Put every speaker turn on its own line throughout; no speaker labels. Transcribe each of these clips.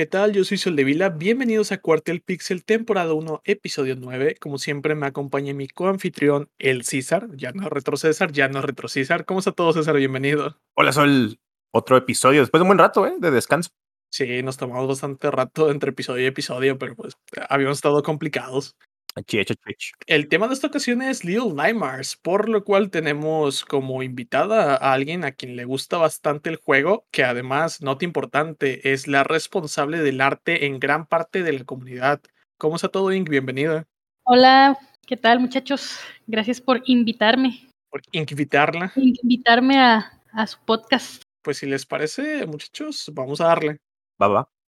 ¿Qué tal? Yo soy Sol de Vila. Bienvenidos a Cuartel Pixel, temporada 1, episodio 9. Como siempre, me acompaña mi coanfitrión, el César. Ya no retro César, ya no retro César. ¿Cómo está todo, César? Bienvenido.
Hola, Sol. Otro episodio después de un buen rato, ¿eh? De descanso.
Sí, nos tomamos bastante rato entre episodio y episodio, pero pues habíamos estado complicados. El tema de esta ocasión es Little Nightmares, por lo cual tenemos como invitada a alguien a quien le gusta bastante el juego, que además, nota importante, es la responsable del arte en gran parte de la comunidad. ¿Cómo está todo, Ink? Bienvenida.
Hola, ¿qué tal, muchachos? Gracias por invitarme.
Por invitarla.
Invitarme a, a su podcast.
Pues si les parece, muchachos, vamos a darle.
Va, va.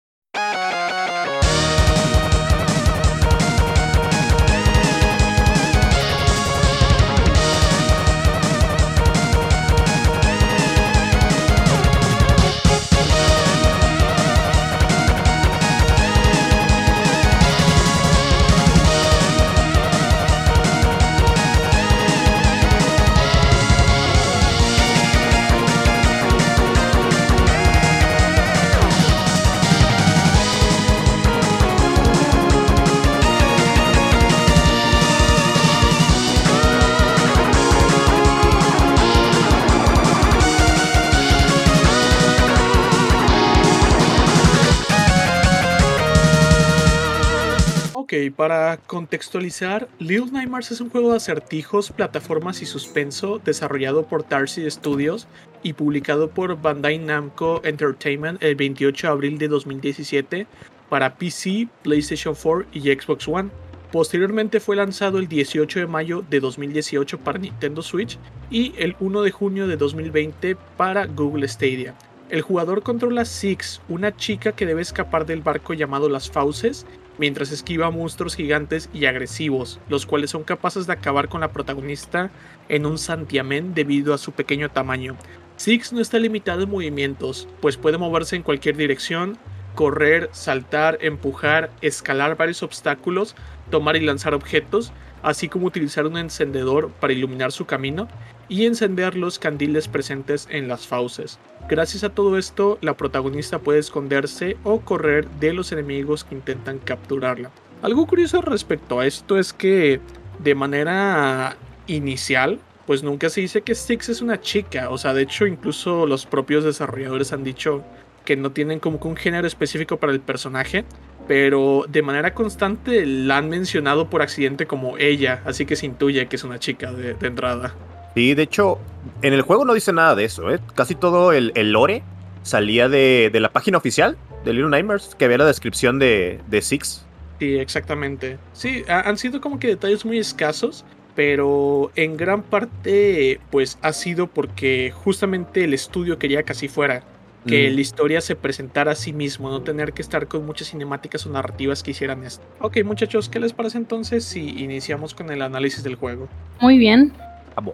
Para contextualizar, Little Nightmares es un juego de acertijos, plataformas y suspenso desarrollado por Tarsi Studios y publicado por Bandai Namco Entertainment el 28 de abril de 2017 para PC, PlayStation 4 y Xbox One. Posteriormente fue lanzado el 18 de mayo de 2018 para Nintendo Switch y el 1 de junio de 2020 para Google Stadia. El jugador controla Six, una chica que debe escapar del barco llamado Las Fauces mientras esquiva monstruos gigantes y agresivos, los cuales son capaces de acabar con la protagonista en un santiamén debido a su pequeño tamaño. Six no está limitado en movimientos, pues puede moverse en cualquier dirección, correr, saltar, empujar, escalar varios obstáculos, tomar y lanzar objetos, así como utilizar un encendedor para iluminar su camino y encender los candiles presentes en las fauces. Gracias a todo esto, la protagonista puede esconderse o correr de los enemigos que intentan capturarla. Algo curioso respecto a esto es que de manera inicial, pues nunca se dice que Styx es una chica, o sea, de hecho incluso los propios desarrolladores han dicho que no tienen como que un género específico para el personaje, pero de manera constante la han mencionado por accidente como ella, así que se intuye que es una chica de, entrada.
Sí, de hecho, en el juego no dice nada de eso, ¿eh? Casi todo el, lore salía de, la página oficial de Little Nightmares, que había la descripción de, de Six.
Sí, exactamente. Sí, han sido como que detalles muy escasos, pero en gran parte, pues ha sido porque justamente el estudio quería que así fuera que la historia se presentara a sí mismo, no tener que estar con muchas cinemáticas o narrativas que hicieran esto. Ok, muchachos, ¿qué les parece entonces si iniciamos con el análisis del juego?
Muy bien.
Vamos.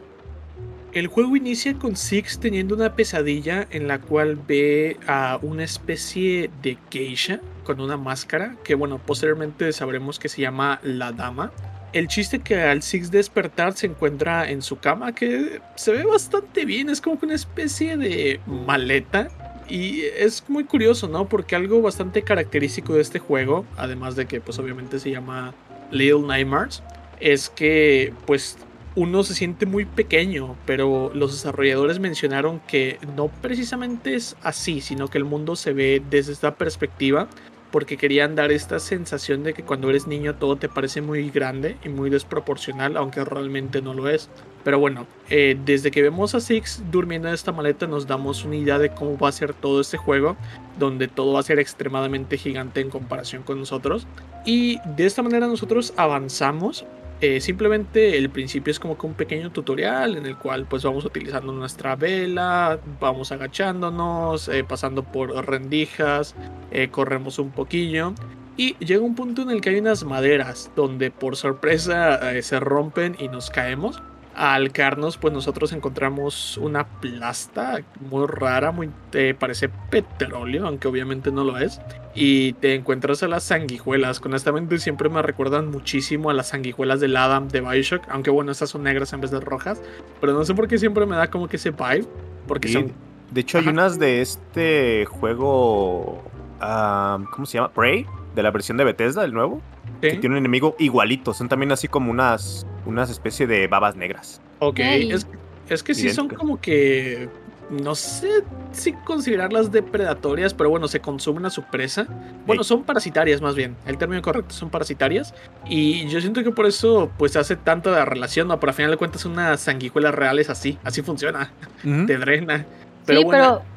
El juego inicia con Six teniendo una pesadilla en la cual ve a una especie de geisha con una máscara, que bueno, posteriormente sabremos que se llama la dama. El chiste que al Six despertar se encuentra en su cama, que se ve bastante bien, es como una especie de maleta y es muy curioso, ¿no? Porque algo bastante característico de este juego, además de que pues obviamente se llama Little Nightmares, es que pues uno se siente muy pequeño, pero los desarrolladores mencionaron que no precisamente es así, sino que el mundo se ve desde esta perspectiva porque querían dar esta sensación de que cuando eres niño todo te parece muy grande y muy desproporcional, aunque realmente no lo es. Pero bueno, eh, desde que vemos a Six durmiendo en esta maleta nos damos una idea de cómo va a ser todo este juego, donde todo va a ser extremadamente gigante en comparación con nosotros. Y de esta manera nosotros avanzamos. Eh, simplemente el principio es como que un pequeño tutorial en el cual pues vamos utilizando nuestra vela, vamos agachándonos, eh, pasando por rendijas, corremos un poquillo. Y llega un punto en el que hay unas maderas donde por sorpresa se rompen y nos caemos al caernos, pues nosotros encontramos una plasta muy rara, muy te parece petróleo, aunque obviamente no lo es. Y te encuentras a las sanguijuelas. Honestamente, siempre me recuerdan muchísimo a las sanguijuelas del Adam de Bioshock. Aunque bueno, estas son negras en vez de rojas. Pero no sé por qué siempre me da como que ese vibe. Porque son.
De hecho, hay unas de este juego ah, ¿cómo se llama? Prey, de la versión de Bethesda, el nuevo. Que tiene un enemigo igualito. Son también así como unas, unas especie de babas negras.
Ok, es, es que sí son como que. No sé si considerarlas depredatorias, pero bueno, se consumen a su presa. Bueno, son parasitarias más bien. El término correcto son parasitarias. Y yo siento que por eso pues hace tanto la relación, ¿no? Pero al final de cuentas una sanguijuela real es así. Así funciona. Te drena. Pero
sí,
bueno.
pero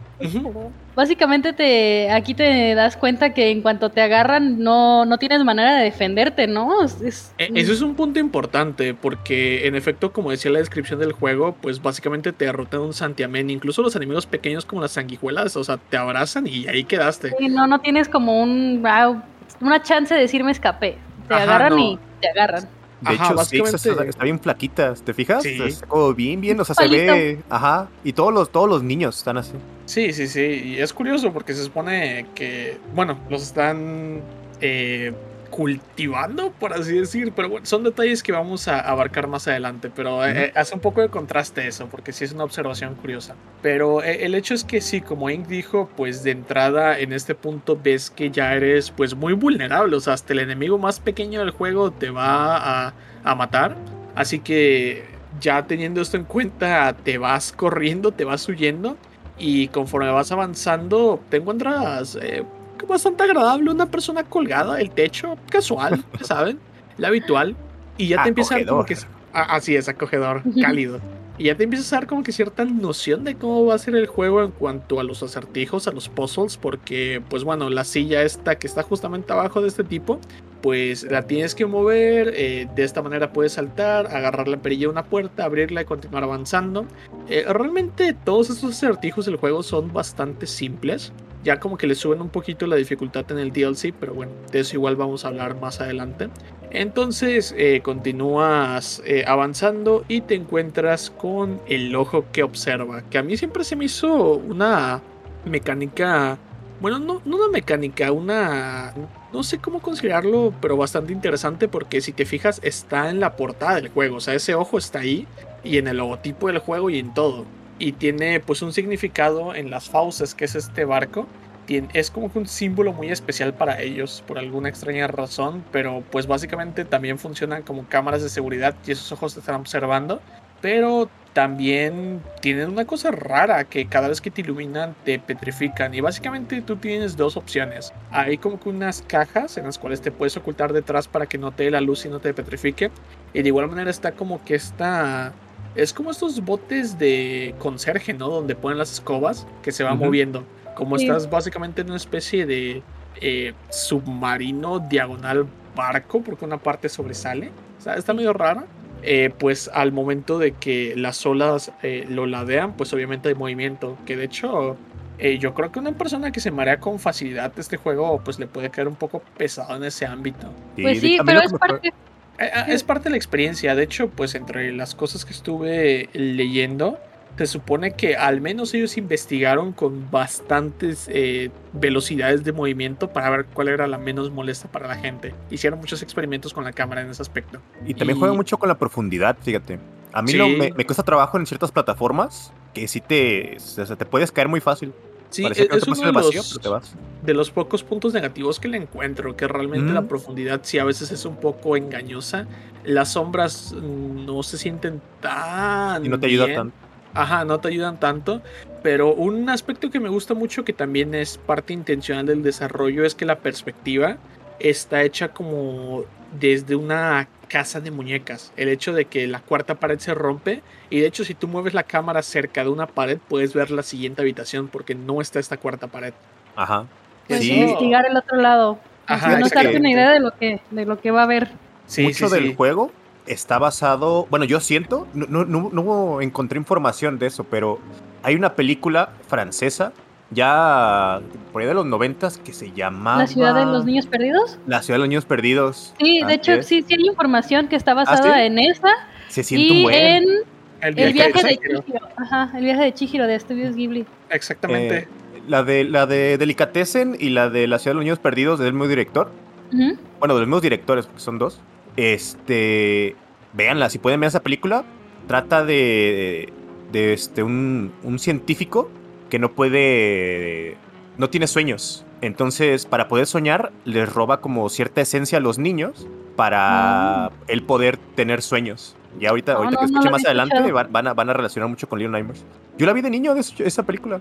básicamente te aquí te das cuenta que en cuanto te agarran no, no tienes manera de defenderte, ¿no? Es- es-
E- Eso es un punto importante porque en efecto, como decía la descripción del juego, pues básicamente te derrotan un santiamén, incluso los enemigos pequeños como las sanguijuelas, o sea, te abrazan y ahí quedaste.
Sí, no, no tienes como un ah, una chance de decir me escapé. Te
Ajá,
agarran
no.
y te agarran.
De
Ajá,
hecho, Six
básicamente-
está, está bien flaquita, ¿te fijas?
Sí.
Está como bien, bien, o sea, se ve, ajá, y todos los, todos los niños están así.
Sí, sí, sí, y es curioso porque se supone que, bueno, los están eh, cultivando, por así decir, pero bueno, son detalles que vamos a abarcar más adelante, pero eh, hace un poco de contraste eso, porque sí es una observación curiosa. Pero eh, el hecho es que sí, como Ink dijo, pues de entrada en este punto ves que ya eres pues muy vulnerable, o sea, hasta el enemigo más pequeño del juego te va a, a matar, así que ya teniendo esto en cuenta, te vas corriendo, te vas huyendo. Y conforme vas avanzando, te encuentras eh, bastante agradable una persona colgada del techo, casual, ya saben, la habitual. Y ya te empieza a dar como que. Ah, así es, acogedor, cálido. Y ya te empiezas a dar como que cierta noción de cómo va a ser el juego en cuanto a los acertijos, a los puzzles, porque, pues bueno, la silla esta que está justamente abajo de este tipo, pues la tienes que mover, eh, de esta manera puedes saltar, agarrar la perilla de una puerta, abrirla y continuar avanzando. Eh, realmente todos estos acertijos del juego son bastante simples. Ya como que le suben un poquito la dificultad en el DLC, pero bueno, de eso igual vamos a hablar más adelante. Entonces eh, continúas eh, avanzando y te encuentras con el ojo que observa, que a mí siempre se me hizo una mecánica, bueno, no, no una mecánica, una, no sé cómo considerarlo, pero bastante interesante porque si te fijas está en la portada del juego, o sea, ese ojo está ahí y en el logotipo del juego y en todo. Y tiene pues un significado en las fauces, que es este barco. Tien- Es como un símbolo muy especial para ellos por alguna extraña razón, pero pues básicamente también funcionan como cámaras de seguridad y esos ojos te están observando. Pero también tienen una cosa rara que cada vez que te iluminan te petrifican y básicamente tú tienes dos opciones. Hay como que unas cajas en las cuales te puedes ocultar detrás para que no te dé la luz y no te petrifique. Y de igual manera está como que esta... Es como estos botes de conserje, ¿no? Donde ponen las escobas que se van moviendo. Como
Sí.
estás básicamente en una especie de eh, submarino diagonal barco, porque una parte sobresale. O sea, está medio rara. Eh, pues al momento de que las olas eh, lo ladean, pues obviamente hay movimiento. Que de hecho, eh, yo creo que una persona que se marea con facilidad este juego, pues le puede caer un poco pesado en ese ámbito.
Pues sí, pero es parte.
Eh, ah, Es parte de la experiencia. De hecho, pues entre las cosas que estuve leyendo, se supone que al menos ellos investigaron con bastantes eh, velocidades de movimiento para ver cuál era la menos molesta para la gente. Hicieron muchos experimentos con la cámara en ese aspecto.
Y también
Y-
juega mucho con la profundidad, fíjate. A mí
Sí.
lo- me, me cuesta trabajo en ciertas plataformas que sí te, o sea, te puedes caer muy fácil.
Sí,
Parece
es,
que no
es uno de
vacío,
los, de los pocos puntos negativos que le encuentro, que realmente la
Mm.
profundidad sí a veces es un poco engañosa. Las sombras mm, no se sienten tan...
Y no te ayuda
bien.
tanto.
Ajá, no te ayudan tanto. Pero un aspecto que me gusta mucho, que también es parte intencional del desarrollo, es que la perspectiva está hecha como desde una casa de muñecas. El hecho de que la cuarta pared se rompe. Y de hecho, si tú mueves la cámara cerca de una pared, puedes ver la siguiente habitación porque no está esta cuarta pared.
Ajá.
Pues
Sí.
investigar el otro lado.
Ajá,
no darte una idea de lo que, de lo que va a haber.
Sí,
Mucho
sí,
del
sí.
juego está basado, bueno, yo siento, no, no, no, no encontré información de eso, pero hay una película francesa ya por ahí de los noventas que se llamaba
La ciudad de los niños perdidos.
La ciudad de los niños perdidos.
Sí, de hecho,
es.
sí, sí hay información que está basada
¿sí?
en esa
Se siente un
y
buen.
en
El
el
viaje
de
Chihiro.
Chihiro. Ajá, el viaje de Chihiro de Estudios Ghibli.
Exactamente.
Eh, la de la de Delicatessen y la de la ciudad de los niños perdidos del mismo director. Bueno, de los mismos directores, porque son dos. Este, véanla, si pueden ver esa película, trata de, de este, un, un científico que no puede, no tiene sueños. Entonces, para poder soñar, les roba como cierta esencia a los niños para
Ah.
el poder tener sueños. Y ahorita,
No,
ahorita
no,
que
no
escuche
lo
más adelante van, van a, van a relacionar mucho con Little Nightmares. Yo la vi de niño de esa- esa película.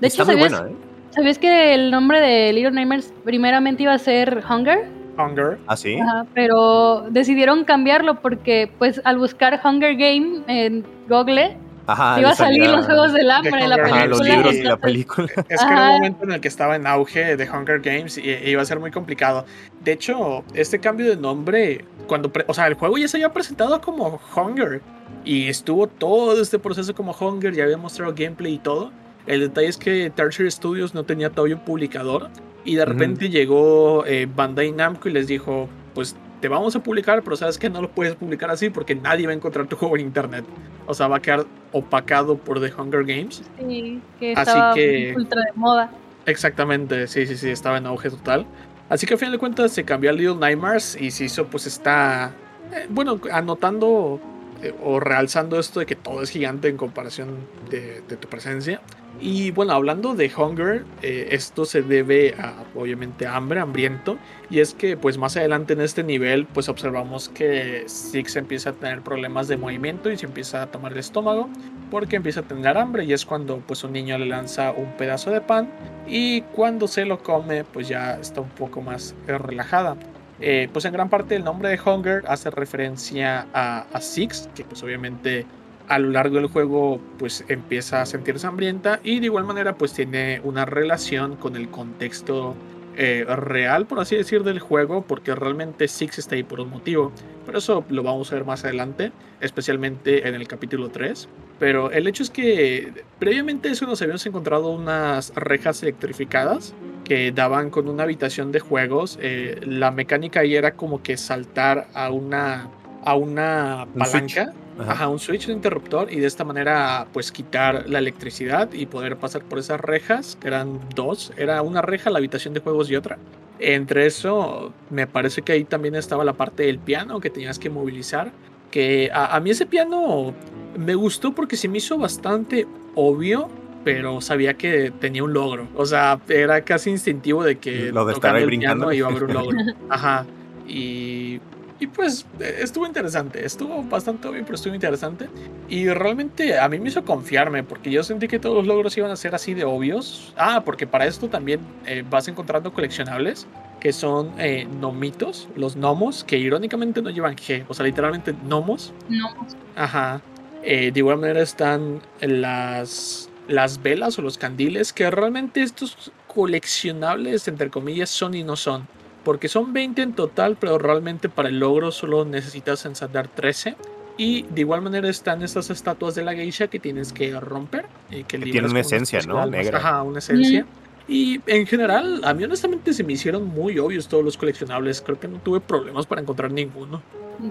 De
Está
hecho,
muy
¿sabías,
buena, ¿eh?
¿sabías que el nombre de Little Nightmares primeramente iba a ser Hunger?
Hunger.
¿Ah, sí?
Ajá, pero decidieron cambiarlo porque, pues, al buscar Hunger Game en Google,
Ajá.
iba a salir los Juegos del Hambre, la película.
Ajá, los libros y la película.
Es que era un momento en el que estaba en auge de Hunger Games y e iba a ser muy complicado. De hecho, este cambio de nombre, cuando, o sea, el juego ya se había presentado como Hunger y estuvo todo este proceso como Hunger, ya había mostrado gameplay y todo. El detalle es que Tertiary Studios no tenía todavía un publicador y de repente llegó eh, Bandai Namco y les dijo, pues te vamos a publicar, pero sabes que no lo puedes publicar así porque nadie va a encontrar tu juego en internet. O sea, va a quedar opacado por The Hunger Games.
Sí, que
Así
estaba
que-
ultra de moda.
Exactamente, sí, sí, sí, estaba en auge total. Así que a final de cuentas se cambió a Little Nightmares y se hizo, pues está, eh, bueno, anotando eh, o realzando esto de que todo es gigante en comparación de, de tu presencia. Y bueno, hablando de Hunger, eh, esto se debe a, obviamente, hambre, hambriento. Y es que, pues más adelante en este nivel, pues observamos que Six empieza a tener problemas de movimiento y se empieza a tomar el estómago porque empieza a tener hambre y es cuando pues un niño le lanza un pedazo de pan y cuando se lo come pues ya está un poco más relajada. Eh, pues en gran parte el nombre de Hunger hace referencia a, a Six, que pues obviamente a lo largo del juego pues empieza a sentirse hambrienta y de igual manera pues tiene una relación con el contexto eh, real, por así decir, del juego, porque realmente Six está ahí por un motivo. Pero eso lo vamos a ver más adelante, especialmente en el capítulo 3. Pero el hecho es que previamente eso nos habíamos encontrado unas rejas electrificadas que daban con una habitación de juegos. Eh, la mecánica ahí era como que saltar a una, a una palanca.
Ajá.
Ajá, un switch, un interruptor y de esta manera pues quitar la electricidad y poder pasar por esas rejas, que eran dos, era una reja, la habitación de juegos y otra. Entre eso, me parece que ahí también estaba la parte del piano que tenías que movilizar, que a, a mí ese piano me gustó porque se me hizo bastante obvio, pero sabía que tenía un logro, o sea, era casi instintivo de que
Lo de estar ahí
el
brincando.
iba a haber un logro. Ajá. Y y pues eh, estuvo interesante, estuvo bastante obvio, pero estuvo interesante. Y realmente a mí me hizo confiarme, porque yo sentí que todos los logros iban a ser así de obvios. Ah, porque para esto también eh, vas encontrando coleccionables, que son eh, nomitos, los gnomos, que irónicamente no llevan G, o sea, literalmente gnomos.
No,
Ajá. Eh, de igual manera están las, las velas o los candiles, que realmente estos coleccionables, entre comillas, son y no son. Porque son 20 en total, pero realmente para el logro solo necesitas ensandar 13. Y de igual manera están estas estatuas de la geisha que tienes que romper. Y que,
tienen
liberas
una esencia, ¿no?
almas.
Negra.
Ajá, una esencia. Y en general, a mí honestamente se me hicieron muy obvios todos los coleccionables. Creo que no tuve problemas para encontrar ninguno.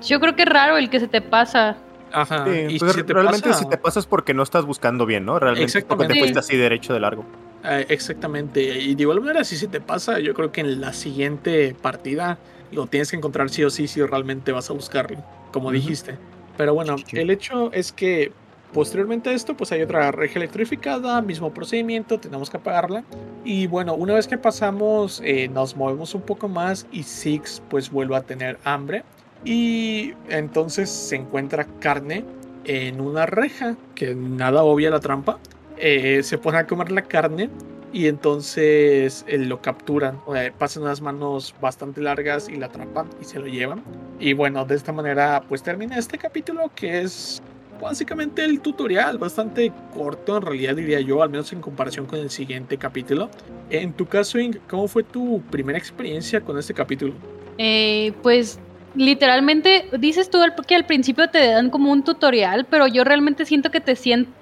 Yo creo que es raro el que se te pasa.
Ajá.
Sí,
y
pues,
si te
realmente
pasa-
si te pasas porque no estás buscando bien, ¿no? Realmente porque te
Exactamente.
fuiste así derecho de largo.
Eh, exactamente. Y de igual manera, si se te pasa, yo creo que en la siguiente partida lo tienes que encontrar sí o sí si realmente vas a buscarlo, como dijiste. Pero bueno, el hecho es que posteriormente a esto, pues hay otra reja electrificada, mismo procedimiento, tenemos que apagarla. Y bueno, una vez que pasamos, eh, nos movemos un poco más y Six pues vuelve a tener hambre. Y entonces se encuentra carne en una reja, que nada obvia la trampa. Eh, se pone a comer la carne y entonces eh, lo capturan. Pasan unas manos bastante largas y la atrapan y se lo llevan. Y bueno, de esta manera pues termina este capítulo que es básicamente el tutorial, bastante corto en realidad diría yo, al menos en comparación con el siguiente capítulo. En tu caso, Ing, ¿cómo fue tu primera experiencia con este capítulo?
Eh, pues literalmente dices tú que al principio te dan como un tutorial, pero yo realmente siento que te,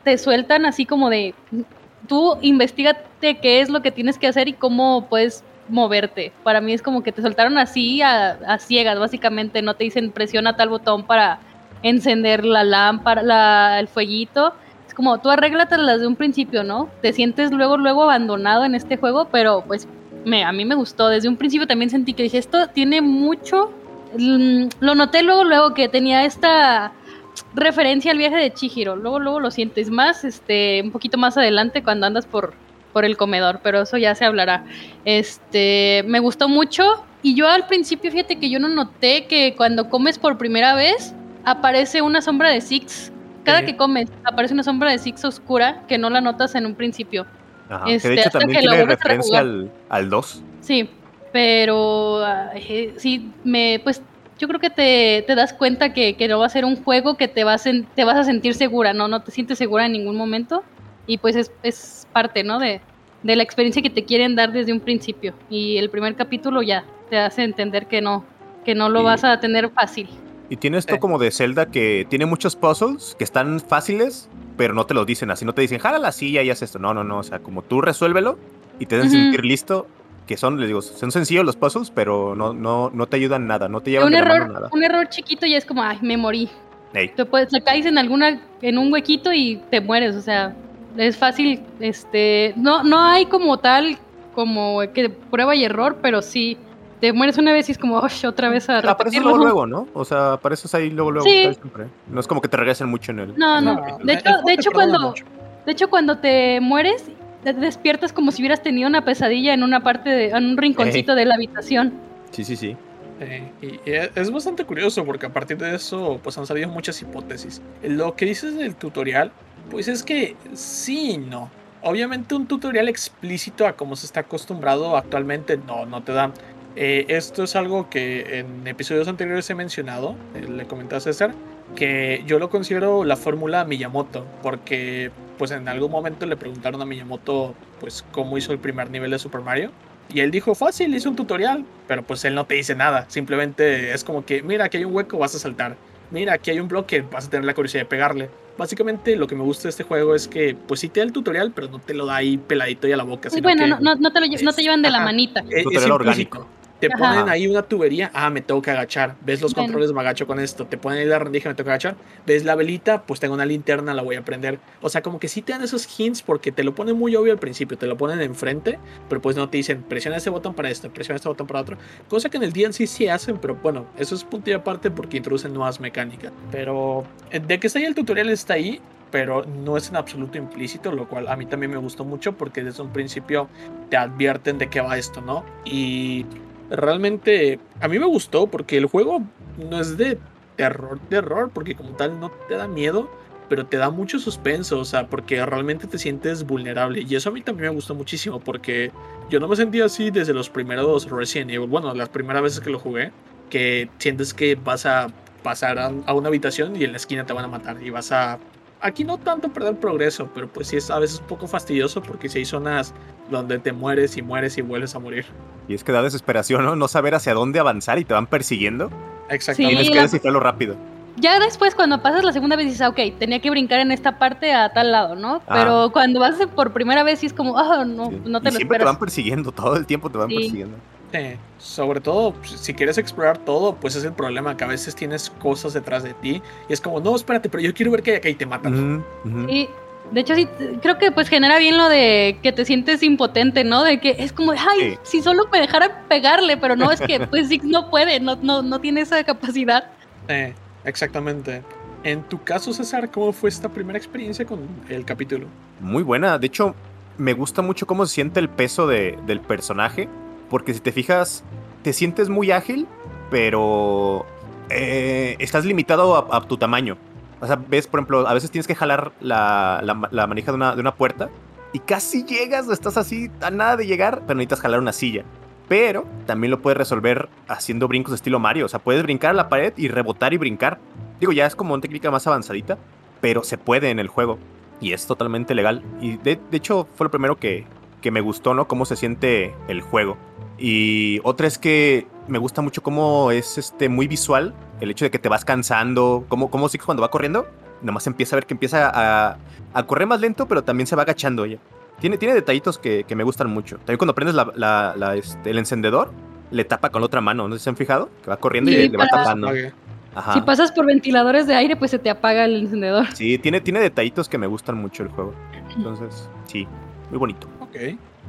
te sueltan así como de tú investigate qué es lo que tienes que hacer y cómo puedes moverte. Para mí es como que te soltaron así a, ciegas, básicamente. No te dicen presiona tal botón para encender la lámpara, el fueguito. Es como tú arréglatelas desde un principio, ¿no? Te sientes luego, luego abandonado en este juego, pero pues me, a mí me gustó. Desde un principio también sentí que dije, esto tiene mucho... Mm, Lo noté luego, luego que tenía esta referencia al viaje de Chihiro. Luego, luego lo sientes más, este, un poquito más adelante cuando andas por por el comedor, pero eso ya se hablará. Este, me gustó mucho y yo al principio, fíjate que yo no noté que cuando comes por primera vez aparece una sombra de Six. Cada que comes aparece una sombra de Six oscura que no la notas en un principio.
Ajá, que de este, hecho también tiene referencia al, al 2.
Sí, pero eh, sí, me, pues yo creo que te, te das cuenta que, que, no va a ser un juego que te vas, te vas a sentir segura, ¿no? No te sientes segura en ningún momento. Y pues es, es parte, ¿no? De, de la experiencia que te quieren dar desde un principio. Y el primer capítulo ya te hace entender que no, que no lo vas a tener fácil.
Y tiene esto como de Zelda que tiene muchos puzzles que están fáciles, pero no te lo dicen así, no te dicen, jala la silla y haz esto. No, no, no, o sea, como tú resuélvelo y te den sentir listo, que son, les digo, son sencillos los puzzles, pero no, no, no te ayudan nada, no te llevan
un
de
error,
la mano nada.
Un error chiquito y es como, ay, me morí. Te, puedes, te caes en alguna, en un huequito y te mueres, o sea, es fácil, este, no, no hay como tal, como que prueba y error, pero sí, te mueres una vez y es como, otra vez a
Apareces luego, luego, ¿no? O sea, apareces ahí luego, luego. Sí. Siempre. No es como que te regresen mucho en el...
No, no. De hecho, de hecho cuando, de hecho, cuando te mueres, te despiertas como si hubieras tenido una pesadilla en una parte, de, en un rinconcito de la habitación.
Sí, sí, sí.
y es bastante curioso porque a partir de eso pues han salido muchas hipótesis. Lo que dices del tutorial, pues es que sí y no. Obviamente un tutorial explícito a como se está acostumbrado actualmente no, no te dan. Eh, esto es algo que en episodios anteriores he mencionado, eh, le comenté a César, que yo lo considero la fórmula Miyamoto, porque pues en algún momento le preguntaron a Miyamoto pues cómo hizo el primer nivel de Super Mario. Y él dijo, fácil, hizo un tutorial, pero pues él no te dice nada, simplemente es como que, mira, aquí hay un hueco, vas a saltar. Mira, aquí hay un bloque, vas a tener la curiosidad de pegarle. Básicamente lo que me gusta de este juego es que, pues sí te da el tutorial, pero no te lo da ahí peladito y a la boca.
bueno, no, no, te lo, no te llevan de la manita.
Es, es orgánico.
Te ponen ahí una tubería, ah, me tengo que agachar. Ves los controles, me agacho con esto. Te ponen ahí la rendija, me tengo que agachar. Ves la velita, pues tengo una linterna, la voy a prender. O sea, como que sí te dan esos hints porque te lo ponen muy obvio al principio, te lo ponen enfrente, pero pues no te dicen presiona este botón para esto, presiona este botón para otro. Cosa que en el DNC sí hacen, pero bueno, eso es punto y aparte porque introducen nuevas mecánicas. Pero eh, de que está ahí el tutorial está ahí, pero no es en absoluto implícito, lo cual a mí también me gustó mucho porque desde un principio te advierten de qué va esto, ¿no? Y realmente a mí me gustó porque el juego no es de terror, terror, porque como tal no te da miedo, pero te da mucho suspenso, o sea, porque realmente te sientes vulnerable. Y eso a mí también me gustó muchísimo, porque yo no me sentía así desde los primeros Resident Evil, bueno, las primeras veces que lo jugué, que sientes que vas a pasar a, una habitación y en la esquina te van a matar y vas a aquí no tanto perder progreso, pero pues sí es a veces un poco fastidioso porque si hay zonas donde te mueres y mueres y vuelves a morir.
Y es que da desesperación, ¿no? No saber hacia dónde avanzar y te van persiguiendo.
Exactamente.
Tienes que descifrarlo rápido.
Ya después, cuando pasas la segunda vez, dices, ah, ok, tenía que brincar en esta parte a tal lado, ¿no? Ah. Pero cuando vas por primera vez, sí es como, ah, no, no te
y lo siempre te van persiguiendo, todo el tiempo te van persiguiendo.
Sí, sobre todo, pues, si quieres explorar todo, pues es el problema, que a veces tienes cosas detrás de ti y es como, no, espérate, pero yo quiero ver qué hay acá y te matan.
Y de hecho, sí, creo que pues genera bien lo de que te sientes impotente, ¿no? De que es como, ay, si solo me dejara pegarle, pero no, es que pues sí, no puede, no, no, no tiene esa capacidad.
Sí, exactamente. En tu caso, César, ¿cómo fue esta primera experiencia con el capítulo?
Muy buena, de hecho, me gusta mucho cómo se siente el peso de, del personaje porque si te fijas, te sientes muy ágil, pero eh, estás limitado a, tu tamaño. O sea, ves, por ejemplo, a veces tienes que jalar la, la, manija de una, de una, puerta y casi llegas, estás así a nada de llegar, pero necesitas jalar una silla. Pero también lo puedes resolver haciendo brincos de estilo Mario. O sea, puedes brincar a la pared y rebotar y brincar. Digo, ya es como una técnica más avanzadita, pero se puede en el juego. Y es totalmente legal. Y de, de hecho, fue lo primero que, que me gustó, ¿no? Cómo se siente el juego. Y otra es que me gusta mucho cómo es este muy visual, el hecho de que te vas cansando, cómo, cómo Six cuando va corriendo, nomás empieza a ver que empieza a, a correr más lento, pero también se va agachando ella. Tiene, tiene detallitos que, que me gustan mucho. También cuando prendes la, la, este, el encendedor, le tapa con la otra mano, ¿no sé si se han fijado? Que va corriendo y le, va tapando.
Si pasas por ventiladores de aire, pues se te apaga el encendedor.
Sí, tiene, tiene detallitos que me gustan mucho el juego. Entonces, sí, muy bonito.
Ok.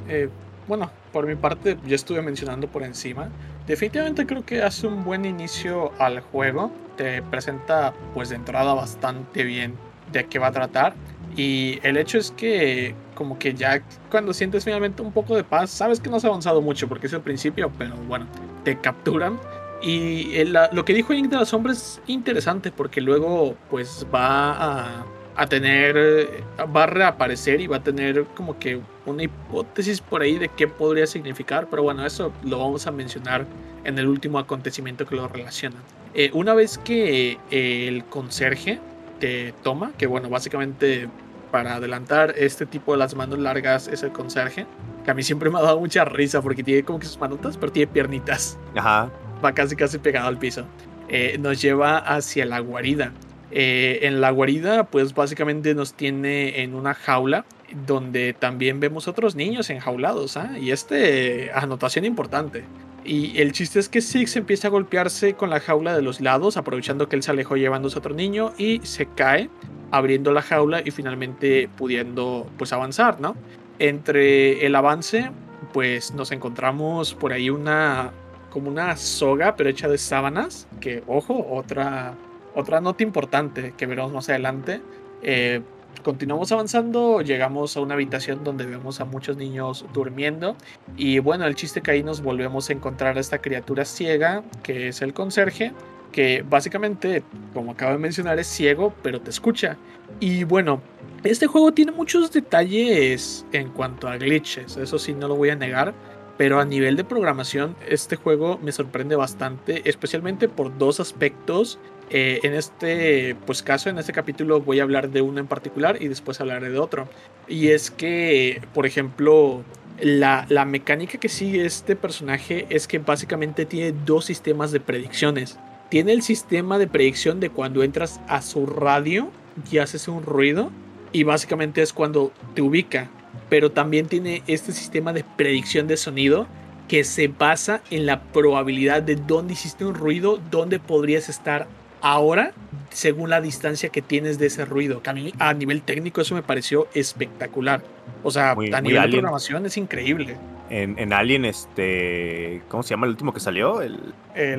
Eh, bueno, por mi parte ya estuve mencionando por encima. Definitivamente creo que hace un buen inicio al juego. Te presenta pues de entrada bastante bien de qué va a tratar. Y el hecho es que como que ya cuando sientes finalmente un poco de paz, sabes que no has avanzado mucho porque es el principio, pero bueno, te capturan. Y lo que dijo Ink de la Sombra es interesante porque luego pues va a, a tener, va a reaparecer y va a tener como que una hipótesis por ahí de qué podría significar, pero bueno, eso lo vamos a mencionar en el último acontecimiento que lo relaciona. Eh, una vez que eh, el conserje te toma, que bueno, básicamente para adelantar este tipo de las manos largas es el conserje, que a mí siempre me ha dado mucha risa porque tiene como que sus manotas, pero tiene piernitas.
Ajá.
Va casi casi pegado al piso. Eh, nos lleva hacia la guarida. Eh, en la guarida, pues básicamente nos tiene en una jaula donde también vemos otros niños enjaulados. ¿ah? Y este, anotación importante. Y el chiste es que Six empieza a golpearse con la jaula de los lados, aprovechando que él se alejó llevándose a otro niño y se cae abriendo la jaula y finalmente pudiendo pues avanzar, ¿no? Entre el avance, pues nos encontramos por ahí una como una soga pero hecha de sábanas, que ojo, otra otra nota importante que veremos más adelante. Eh, continuamos avanzando, llegamos a una habitación donde vemos a muchos niños durmiendo y bueno, el chiste que ahí nos volvemos a encontrar a esta criatura ciega que es el conserje que básicamente, como acabo de mencionar, es ciego, pero te escucha. Y bueno, este juego tiene muchos detalles en cuanto a glitches, eso sí, no lo voy a negar. Pero a nivel de programación, este juego me sorprende bastante, especialmente por dos aspectos. Eh, en este pues, caso, en este capítulo, voy a hablar de uno en particular y después hablaré de otro. Y es que, por ejemplo, la, la, mecánica que sigue este personaje es que básicamente tiene dos sistemas de predicciones. Tiene el sistema de predicción de cuando entras a su radio y haces un ruido y básicamente es cuando te ubica, pero también tiene este sistema de predicción de sonido que se basa en la probabilidad de dónde hiciste un ruido, dónde podrías estar ahora según la distancia que tienes de ese ruido. a mí a nivel técnico eso me pareció espectacular. O sea, a nivel de programación es increíble.
En, Alien, este. ¿Cómo se llama el último que salió? El,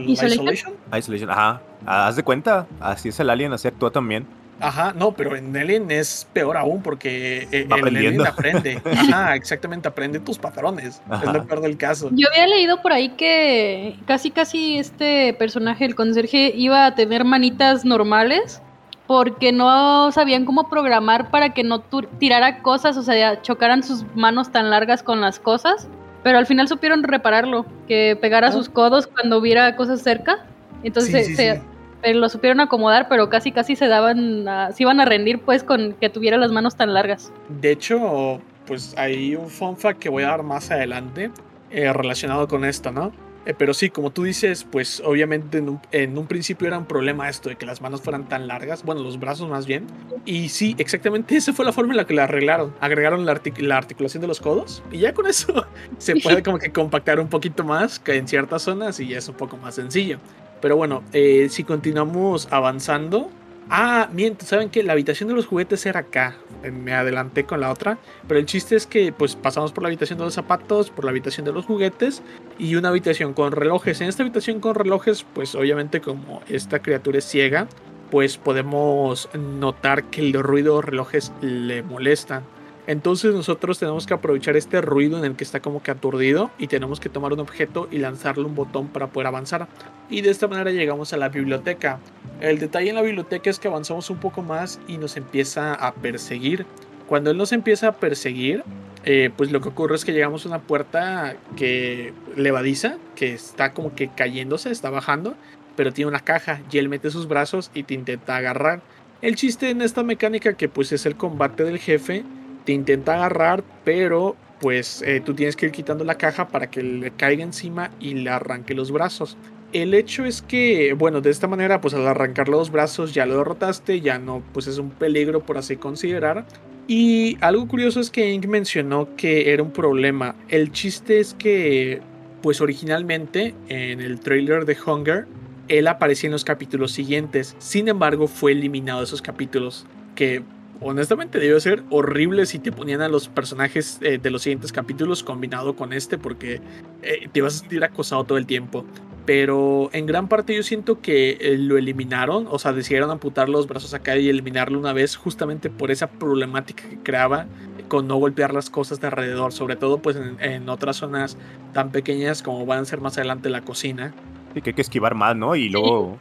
Isolation.
Isolation, ajá. Haz de cuenta, así es el Alien, así actúa también.
Ajá, no, pero en Alien es peor aún porque eh, el Alien aprende. Ajá, exactamente, aprende tus patrones. Es lo peor del caso.
Yo había leído por ahí que casi, casi este personaje, el conserje, iba a tener manitas normales porque no sabían cómo programar para que no tirara cosas, o sea, chocaran sus manos tan largas con las cosas. Pero al final supieron repararlo, que pegara ah. sus codos cuando hubiera cosas cerca. Entonces se, eh, lo supieron acomodar, pero casi casi se daban, se iban a rendir pues con que tuviera las manos tan largas.
De hecho, pues hay un fun fact que voy a dar más adelante eh, relacionado con esto, ¿no? Eh, pero sí, como tú dices, pues obviamente en un, en un, principio era un problema esto de que las manos fueran tan largas, bueno, los brazos más bien. Y sí, exactamente esa fue la forma en la que la arreglaron. Agregaron la, la articulación de los codos y ya con eso se puede como que compactar un poquito más que en ciertas zonas y ya es un poco más sencillo. Pero bueno, eh, si continuamos avanzando. Ah, miento, ¿saben que La habitación de los juguetes era acá. Eh, me adelanté con la otra. Pero el chiste es que pues pasamos por la habitación de los zapatos, por la habitación de los juguetes y una habitación con relojes. En esta habitación con relojes, pues obviamente como esta criatura es ciega, pues podemos notar que el ruido de relojes le molestan. Entonces nosotros tenemos que aprovechar este ruido en el que está como que aturdido y tenemos que tomar un objeto y lanzarle un botón para poder avanzar. Y de esta manera llegamos a la biblioteca. El detalle en la biblioteca es que avanzamos un poco más y nos empieza a perseguir. Cuando él nos empieza a perseguir, eh, pues lo que ocurre es que llegamos a una puerta que levadiza, que está como que cayéndose, está bajando, pero tiene una caja y él mete sus brazos y te intenta agarrar. El chiste en esta mecánica que pues es el combate del jefe te intenta agarrar, pero pues eh, tú tienes que ir quitando la caja para que le caiga encima y le arranque los brazos. El hecho es que, bueno, de esta manera, pues al arrancar los brazos ya lo derrotaste, ya no, pues es un peligro por así considerar. Y algo curioso es que Ink mencionó que era un problema. El chiste es que, pues originalmente en el trailer de Hunger, él aparecía en los capítulos siguientes. Sin embargo, fue eliminado de esos capítulos. Que honestamente debió ser horrible si te ponían a los personajes eh, de los siguientes capítulos combinado con este porque eh, te ibas a sentir acosado todo el tiempo. pero en gran parte yo siento que eh, lo eliminaron, o sea, decidieron amputar los brazos acá y eliminarlo una vez justamente por esa problemática que creaba con no golpear las cosas de alrededor, sobre todo pues en, otras zonas tan pequeñas como van a ser más adelante la cocina.
Y que hay que esquivar más, ¿no? Y luego,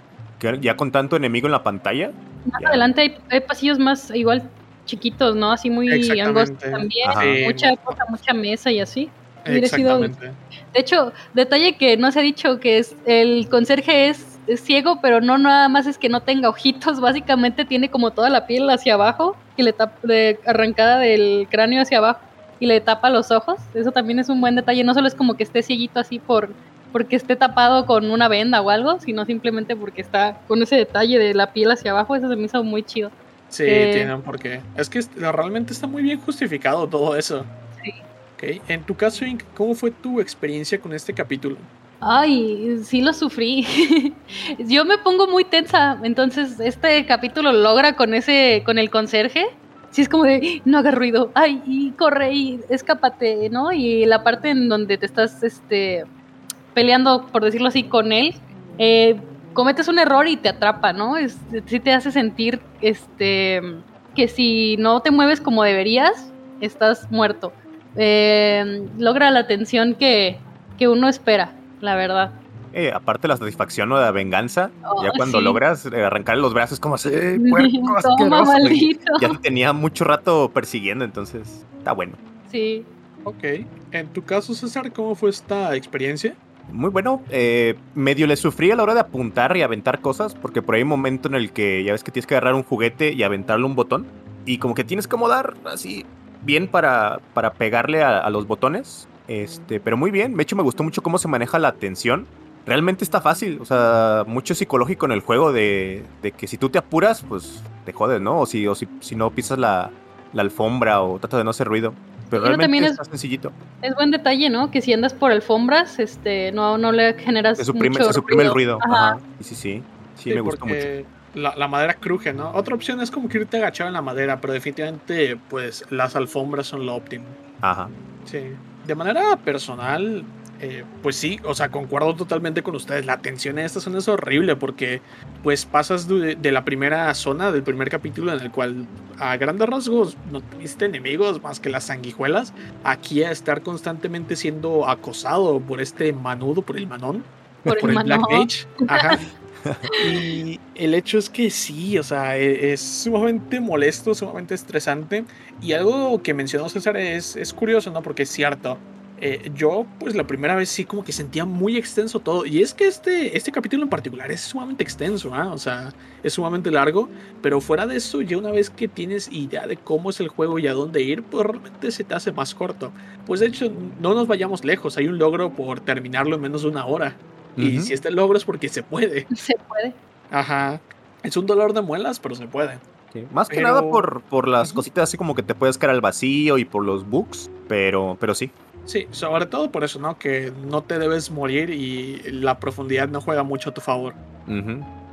ya con tanto enemigo en la pantalla.
Más adelante hay, pasillos más igual chiquitos, ¿no? Así muy angostos también. Mucha cosa, mucha mesa y así. Exactamente. De hecho, detalle que no se ha dicho que es el conserje es, ciego, pero no nada más es que no tenga ojitos, básicamente tiene como toda la piel hacia abajo y le tapa arrancada del cráneo hacia abajo y le tapa los ojos. Eso también es un buen detalle, no solo es como que esté cieguito así por porque esté tapado con una venda o algo, sino simplemente porque está con ese detalle de la piel hacia abajo, eso se me hizo muy chido.
Sí, eh, tienen un porqué. Es que realmente está muy bien justificado todo eso. En tu caso, ¿cómo fue tu experiencia con este capítulo?
Ay, sí lo sufrí. Yo me pongo muy tensa, entonces este capítulo logra con ese, con el conserje. Sí es como de, no haga ruido, ay, y corre y escápate, ¿no? Y la parte en donde te estás, este, peleando, por decirlo así, con él, eh, cometes un error y te atrapa, ¿no? Es, sí te hace sentir, este, que si no te mueves como deberías, estás muerto eh, logra la atención que, uno espera, la verdad.
Eh, aparte la satisfacción o la venganza, oh, ya cuando logras eh, arrancar los brazos como así, puerco, Toma, maldito. Ya te tenía mucho rato persiguiendo, entonces está bueno.
Sí.
Ok. En tu caso, César, ¿cómo fue esta experiencia?
Muy bueno. Eh, medio le sufrí a la hora de apuntar y aventar cosas, porque por ahí hay un momento en el que ya ves que tienes que agarrar un juguete y aventarle un botón. Y como que tienes que dar así bien para, para pegarle a, los botones. Este, pero muy bien. De hecho, me gustó mucho cómo se maneja la tensión. Realmente está fácil. O sea, mucho psicológico en el juego de, de que si tú te apuras, pues te jodes, ¿no? O si, o si, si no pisas la, alfombra o trata de no hacer ruido. Pero realmente es, está sencillito.
Es buen detalle, ¿no? Que si andas por alfombras, este, no, no le generas.
Se suprime, se suprime el ruido. Ajá. Sí, sí, sí. me gustó mucho
la, madera cruje, ¿no? Otra opción es como que irte agachado en la madera, pero definitivamente, pues, las alfombras son lo óptimo.
Ajá.
Sí. De manera personal, eh, pues sí, o sea, concuerdo totalmente con ustedes. La tensión en esta zona es horrible porque, pues, pasas de, la primera zona, del primer capítulo, en el cual a grandes rasgos no tuviste enemigos más que las sanguijuelas, aquí a estar constantemente siendo acosado por este manudo, por el manón, por, el, Black Mage. Ajá. y el hecho es que sí, o sea, e, es, sumamente molesto, sumamente estresante. Y algo que mencionó César es, es curioso, ¿no? Porque es cierto. Eh, yo, pues la primera vez sí como que sentía muy extenso todo. Y es que este, este capítulo en particular es sumamente extenso, ¿ah? O sea, es sumamente largo. Pero fuera de eso, ya una vez que tienes idea de cómo es el juego y a dónde ir, pues realmente se te hace más corto. Pues de hecho, no nos vayamos lejos. Hay un logro por terminarlo en menos de una hora. Y si este logro es porque se puede.
Se puede.
Ajá. Es un dolor de muelas, pero se puede.
Más que nada por, por las cositas así como que te puedes caer al vacío y por los bugs, pero, pero sí.
Sí, sobre todo por eso, ¿no? Que no te debes morir y la profundidad no juega mucho a tu favor.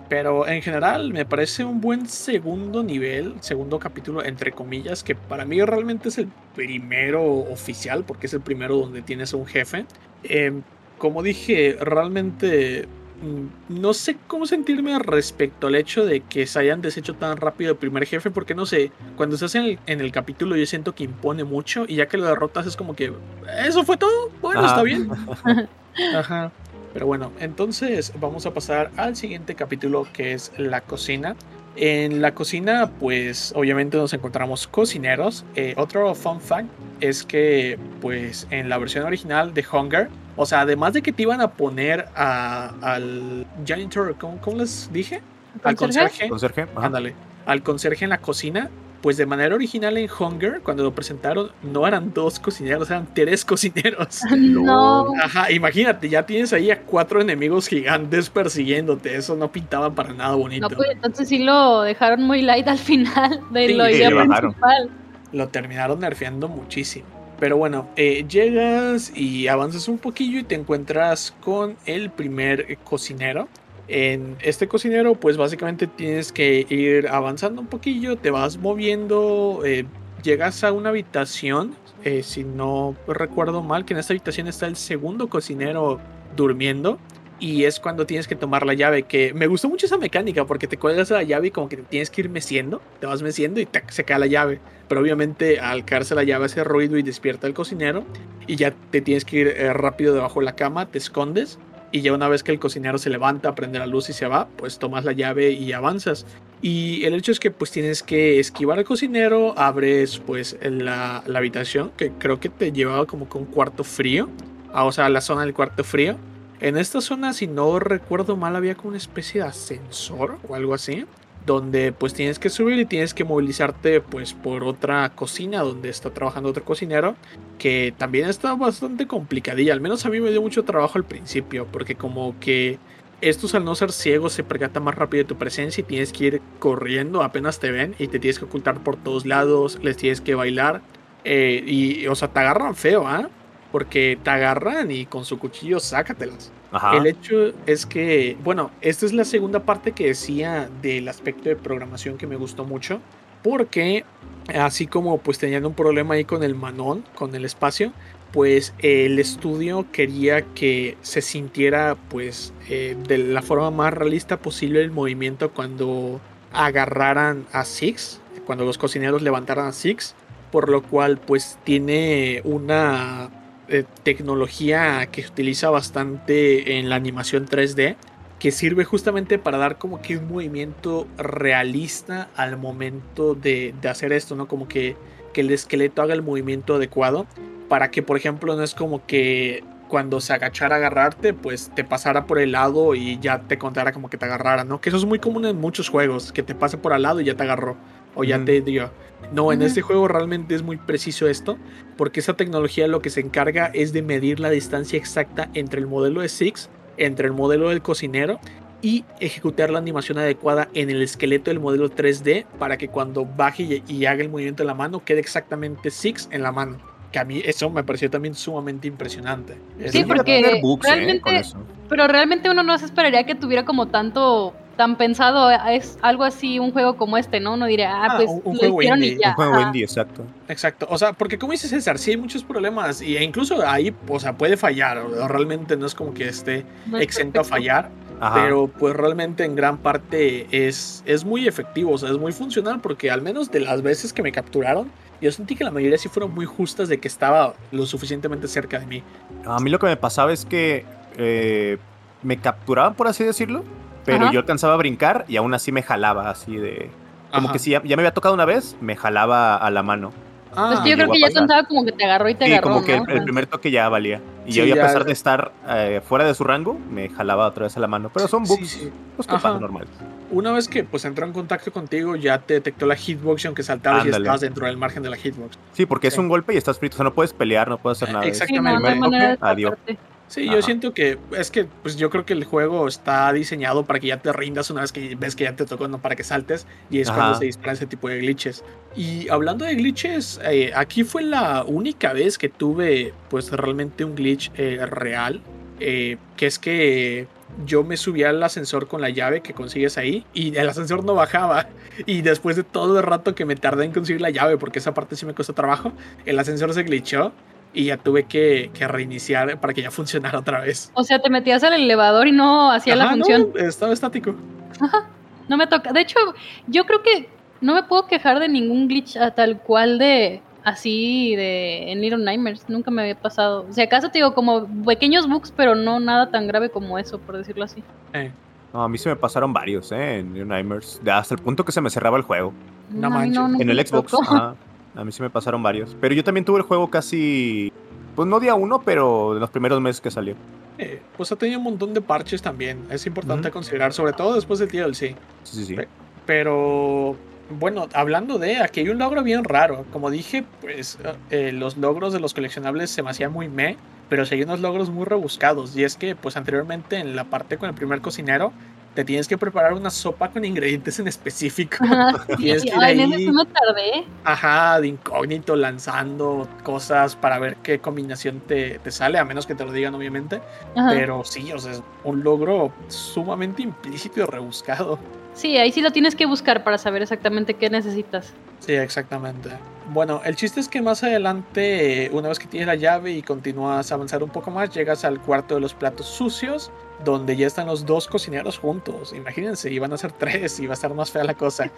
Pero en general me parece un buen segundo nivel, segundo capítulo, entre comillas, que para mí realmente es el primero oficial, porque es el primero donde tienes un jefe. Eh, como dije, realmente no sé cómo sentirme respecto al hecho de que se hayan deshecho tan rápido el primer jefe, porque no sé, cuando estás en el, en el capítulo yo siento que impone mucho y ya que lo derrotas es como que, ¿eso fue todo? Bueno, está bien. Ajá. Pero bueno, entonces vamos a pasar al siguiente capítulo que es la cocina. En la cocina, pues obviamente nos encontramos cocineros. Eh, otro fun fact es que, pues en la versión original de Hunger, o sea, además de que te iban a poner al janitor, ¿cómo, les dije?
Al conserje.
Conserje,
ándale. Al conserje en la cocina, pues de manera original en Hunger, cuando lo presentaron, no eran dos cocineros, eran tres cocineros.
No.
Ajá, imagínate, ya tienes ahí a cuatro enemigos gigantes persiguiéndote. Eso no pintaba para nada bonito.
No, pues entonces sí lo dejaron muy light al final de lo idea principal.
Lo terminaron nerfeando muchísimo. Pero bueno, eh, llegas y avanzas un poquillo y te encuentras con el primer cocinero. En este cocinero, pues básicamente tienes que ir avanzando un poquillo, te vas moviendo, eh, llegas a una habitación, eh, si no recuerdo mal, que en esta habitación está el segundo cocinero durmiendo. y es cuando tienes que tomar la llave, que me gustó mucho esa mecánica porque te cuelgas la llave y como que tienes que ir meciendo, te vas meciendo y se cae la llave. Pero obviamente al caerse la llave hace ruido y despierta el cocinero y ya te tienes que ir eh, rápido debajo de la cama, te escondes y ya una vez que el cocinero se levanta, prende la luz y se va, pues tomas la llave y avanzas. Y el hecho es que pues tienes que esquivar al cocinero, abres pues la, la habitación, que creo que te llevaba como un cuarto frío, ah, o sea, la zona del cuarto frío en esta zona, si no recuerdo mal, había como una especie de ascensor o algo así. Donde pues tienes que subir y tienes que movilizarte pues por otra cocina donde está trabajando otro cocinero. Que también está bastante complicadilla. Al menos a mí me dio mucho trabajo al principio. Porque como que estos al no ser ciegos se percatan más rápido de tu presencia y tienes que ir corriendo apenas te ven y te tienes que ocultar por todos lados, les tienes que bailar eh, y o sea te agarran feo, ¿ah? porque te agarran y con su cuchillo sácatelas. El hecho es que, bueno, esta es la segunda parte que decía del aspecto de programación que me gustó mucho, porque así como pues tenían un problema ahí con el manón, con el espacio, pues el estudio quería que se sintiera pues eh, de la forma más realista posible el movimiento cuando agarraran a Six, cuando los cocineros levantaran a Six, por lo cual pues tiene una eh, tecnología que se utiliza bastante en la animación 3D, que sirve justamente para dar como que un movimiento realista al momento de, hacer esto, ¿no? Como que, que el esqueleto haga el movimiento adecuado, para que, por ejemplo, no es como que cuando se agachara a agarrarte, pues te pasara por el lado y ya te contara como que te agarrara, ¿no? Que eso es muy común en muchos juegos, que te pase por al lado y ya te agarró, o ya te dio. No, en este juego realmente es muy preciso esto, porque esa tecnología lo que se encarga es de medir la distancia exacta entre el modelo de Six, entre el modelo del cocinero y ejecutar la animación adecuada en el esqueleto del modelo 3D para que cuando baje y, haga el movimiento de la mano quede exactamente Six en la mano. Que a mí eso me pareció también sumamente impresionante.
Sí, porque ¿eh? realmente, pero realmente uno no se esperaría que tuviera como tanto tan pensado es algo así, un juego como este, ¿no? Uno diría, ah, ah pues
un, juego indie. Un juego indie, exacto.
Exacto, o sea, porque como dice César, sí hay muchos problemas y e incluso ahí, o sea, puede fallar, o realmente no es como que esté exento a fallar, pero pues realmente en gran parte es, es muy efectivo, o sea, es muy funcional porque al menos de las veces que me capturaron, yo sentí que la mayoría sí fueron muy justas de que estaba lo suficientemente cerca de mí.
A mí lo que me pasaba es que eh, me capturaban, por así decirlo, pero yo alcanzaba a brincar y aún así me jalaba así de... Como que si ya, me había tocado una vez, me jalaba a la mano.
Ah, pues yo creo que ya contaba como que te agarró y te sí,
como que el, primer toque ya valía. Y yo, a pesar de estar eh, fuera de su rango, me jalaba otra vez a la mano. Pero son bugs, pues que pasan normales.
Una vez que pues entró en contacto contigo, ya te detectó la hitbox y aunque saltabas y estabas dentro del margen de la hitbox.
Sí, porque es un golpe y estás frito. O sea, no puedes pelear, no puedes hacer nada.
Exactamente. adiós. Sí, yo siento que es que pues yo creo que el juego está diseñado para que ya te rindas una vez que ves que ya te tocó, no para que saltes y es cuando se dispara ese tipo de glitches. Y hablando de glitches, eh, aquí fue la única vez que tuve pues realmente un glitch eh, real, eh, que es que yo me subí al ascensor con la llave que consigues ahí y el ascensor no bajaba. Y después de todo el rato que me tardé en conseguir la llave, porque esa parte sí me costó trabajo, el ascensor se glitchó y ya tuve que, reiniciar para que ya funcionara otra vez.
O sea, te metías al elevador y no hacía la función.
No, estaba estático.
No me toca. De hecho, yo creo que no me puedo quejar de ningún glitch tal cual de así de en Little Nightmares. Nunca me había pasado. O sea, acaso te digo como pequeños bugs, pero no nada tan grave como eso, por decirlo así.
No, a mí se me pasaron varios, ¿eh? En Little Nightmares. Hasta el punto que se me cerraba el juego.
No, manches.
en el Xbox. Ajá. A mí sí me pasaron varios. Pero yo también tuve el juego casi. Pues no día uno, pero en los primeros meses que salió.
Eh, pues ha tenido un montón de parches también. Es importante considerar, sobre todo después del DLC.
Sí, sí, sí.
Pero. Bueno, hablando de, aquí hay un logro bien raro. Como dije, pues eh, los logros de los coleccionables se me hacían muy me, pero sí hay unos logros muy rebuscados. Y es que, pues anteriormente en la parte con el primer cocinero, te tienes que preparar una sopa con ingredientes en específico.
y es que ahí, me tardé.
Ajá, de incógnito, lanzando cosas para ver qué combinación te, sale, a menos que te lo digan, obviamente. Pero sí, o sea, es un logro sumamente implícito y rebuscado.
Sí, ahí sí lo tienes que buscar para saber exactamente qué necesitas.
Sí, exactamente. Bueno, el chiste es que más adelante, una vez que tienes la llave y continúas a avanzar un poco más, llegas al cuarto de los platos sucios, donde ya están los dos cocineros juntos. Imagínense, iban a ser tres y va a estar más fea la cosa.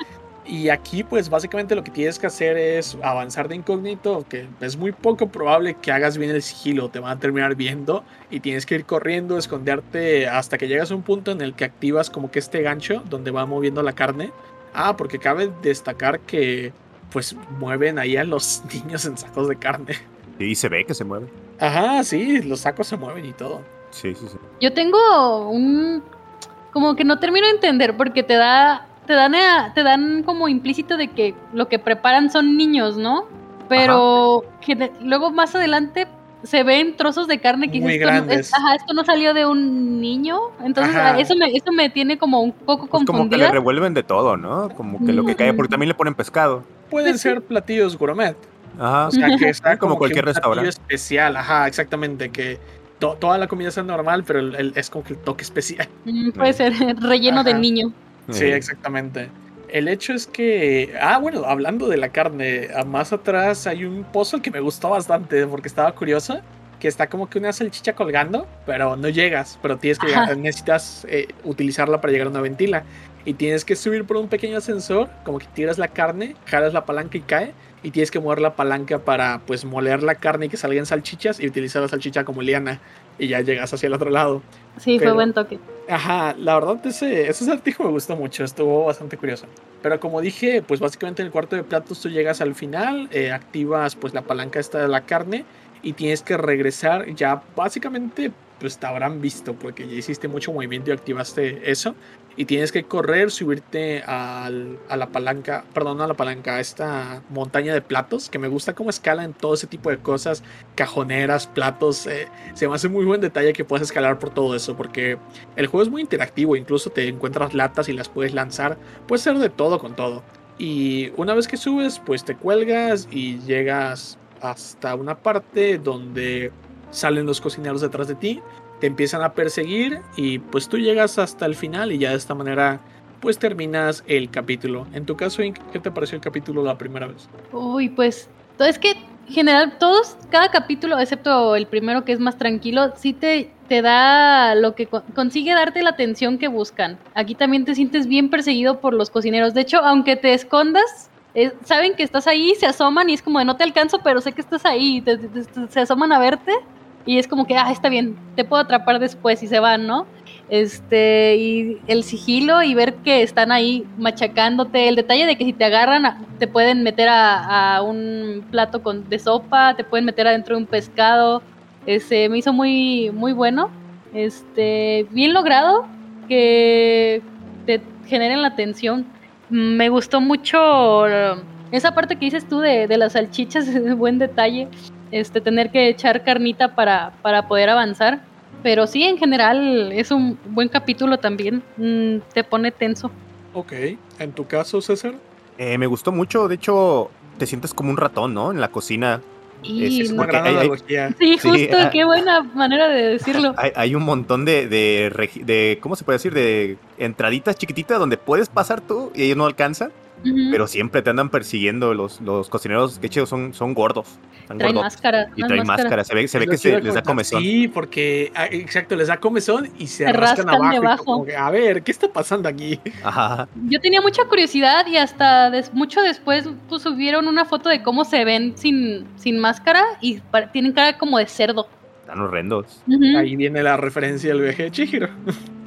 Y aquí, pues básicamente lo que tienes que hacer es avanzar de incógnito, que es muy poco probable que hagas bien el sigilo, te van a terminar viendo y tienes que ir corriendo, esconderte hasta que llegas a un punto en el que activas como que este gancho donde va moviendo la carne. Ah, porque cabe destacar que pues mueven ahí a los niños en sacos de carne.
Y se ve que se mueven.
Ajá, sí, los sacos se mueven y todo.
Sí, sí, sí.
Yo tengo un... Como que no termino de entender porque te da... Te dan, a- te dan como implícito de que lo que preparan son niños, ¿no? Pero que de- luego más adelante se ven trozos de carne que
Muy
dices, esto no- es- ajá, esto no salió de un niño. Entonces
Ajá.
eso me, eso me tiene como un poco
Pues como que le
confundida.
revuelven de todo, ¿no? Como que lo que cae, porque también le ponen pescado.
Pueden
sí.
ser platillos gourmet.
Ajá.
O sea, que está
Como
como,
cualquier
que un platillo
restaurante.
especial. Ajá, exactamente. Que to- toda la comida está normal, pero el- el- es como que el toque especial.
Mm, puede ser relleno de niño.
Sí, exactamente. El hecho es que. Ah, bueno, hablando de la carne, a más atrás hay un puzzle que me gustó bastante porque estaba curioso. Que está como que una salchicha colgando, pero no llegas. Pero tienes que
Ajá.
necesitas eh, utilizarla para llegar a una ventila. Y tienes que subir por un pequeño ascensor, como que tiras la carne, jalas la palanca y cae. Y tienes que mover la palanca para pues moler la carne y que salgan salchichas y utilizar la salchicha como liana. Y ya llegas hacia el otro lado.
Sí,
Pero-
fue buen toque.
Ajá, la verdad ese, ese acertijo me gustó mucho, estuvo bastante curioso. Pero como dije, pues básicamente en el cuarto de platos tú llegas al final, eh, activas pues la palanca esta de la carne y tienes que regresar ya básicamente pues te habrán visto porque ya hiciste mucho movimiento y activaste eso y tienes que correr, subirte al- a la palanca, perdón, a la palanca, a esta montaña de platos que me gusta cómo escalan todo ese tipo de cosas, cajoneras, platos, eh, se me hace muy buen detalle que puedas escalar por todo eso porque el juego es muy interactivo, incluso te encuentras latas y las puedes lanzar. Puedes hacer de todo con todo. Y una vez que subes, pues te cuelgas y llegas hasta una parte donde salen los cocineros detrás de ti, te empiezan a perseguir y pues tú llegas hasta el final y ya de esta manera pues terminas el capítulo. En tu caso, ¿qué te pareció el capítulo la primera vez?
Uy, pues, es que en general todos, cada capítulo, excepto el primero que es más tranquilo, sí te, te da lo que con- consigue darte la atención que buscan. Aquí también te sientes bien perseguido por los cocineros. De hecho, aunque te escondas, eh, saben que estás ahí, se asoman y es como de no te alcanzo, pero sé que estás ahí, te- te- se asoman a verte y es como que, ah, está bien, te puedo atrapar después y se van, ¿no? Este, y el sigilo y ver que están ahí machacándote. El detalle de que si te agarran, a- te pueden meter a, un plato con, de sopa, te pueden meter adentro de un pescado. Ese me hizo muy, muy bueno. Este, bien logrado que te generen la atención. Me gustó mucho esa parte que dices tú de, de las salchichas, es buen detalle. Este, tener que echar carnita para, para poder avanzar. Pero sí, en general es un buen capítulo también. Mm, te pone tenso.
Ok, en tu caso, César.
eh, me gustó mucho, de hecho, te sientes como un ratón, ¿no? En la cocina.
Y
Es
Una
porque
gran
hay-
sí,
Sí,
justo,
ah.
qué buena manera de decirlo.
Hay, hay un montón de, de, de, ¿cómo se puede decir? De entraditas chiquititas donde puedes pasar tú y ellos no alcanzan,
Ujú.
pero siempre te andan persiguiendo. Los, los cocineros, que chido, son, son gordos.
Traen máscara.
Y traen
máscaras.
máscara. Se ve, se ve que se les da comezón.
Sí, porque, ah, exacto, les da comezón y se,
Se
rascan,
rascan
abajo. y
debajo.
como que, a ver, ¿qué está pasando aquí?
Ajá.
Yo tenía mucha curiosidad y hasta des- mucho después pues, subieron una foto de cómo se ven sin, sin máscara y tienen cara como de cerdo.
Están horrendos.
Ujú.
Ahí viene la referencia al viaje de Chihiro.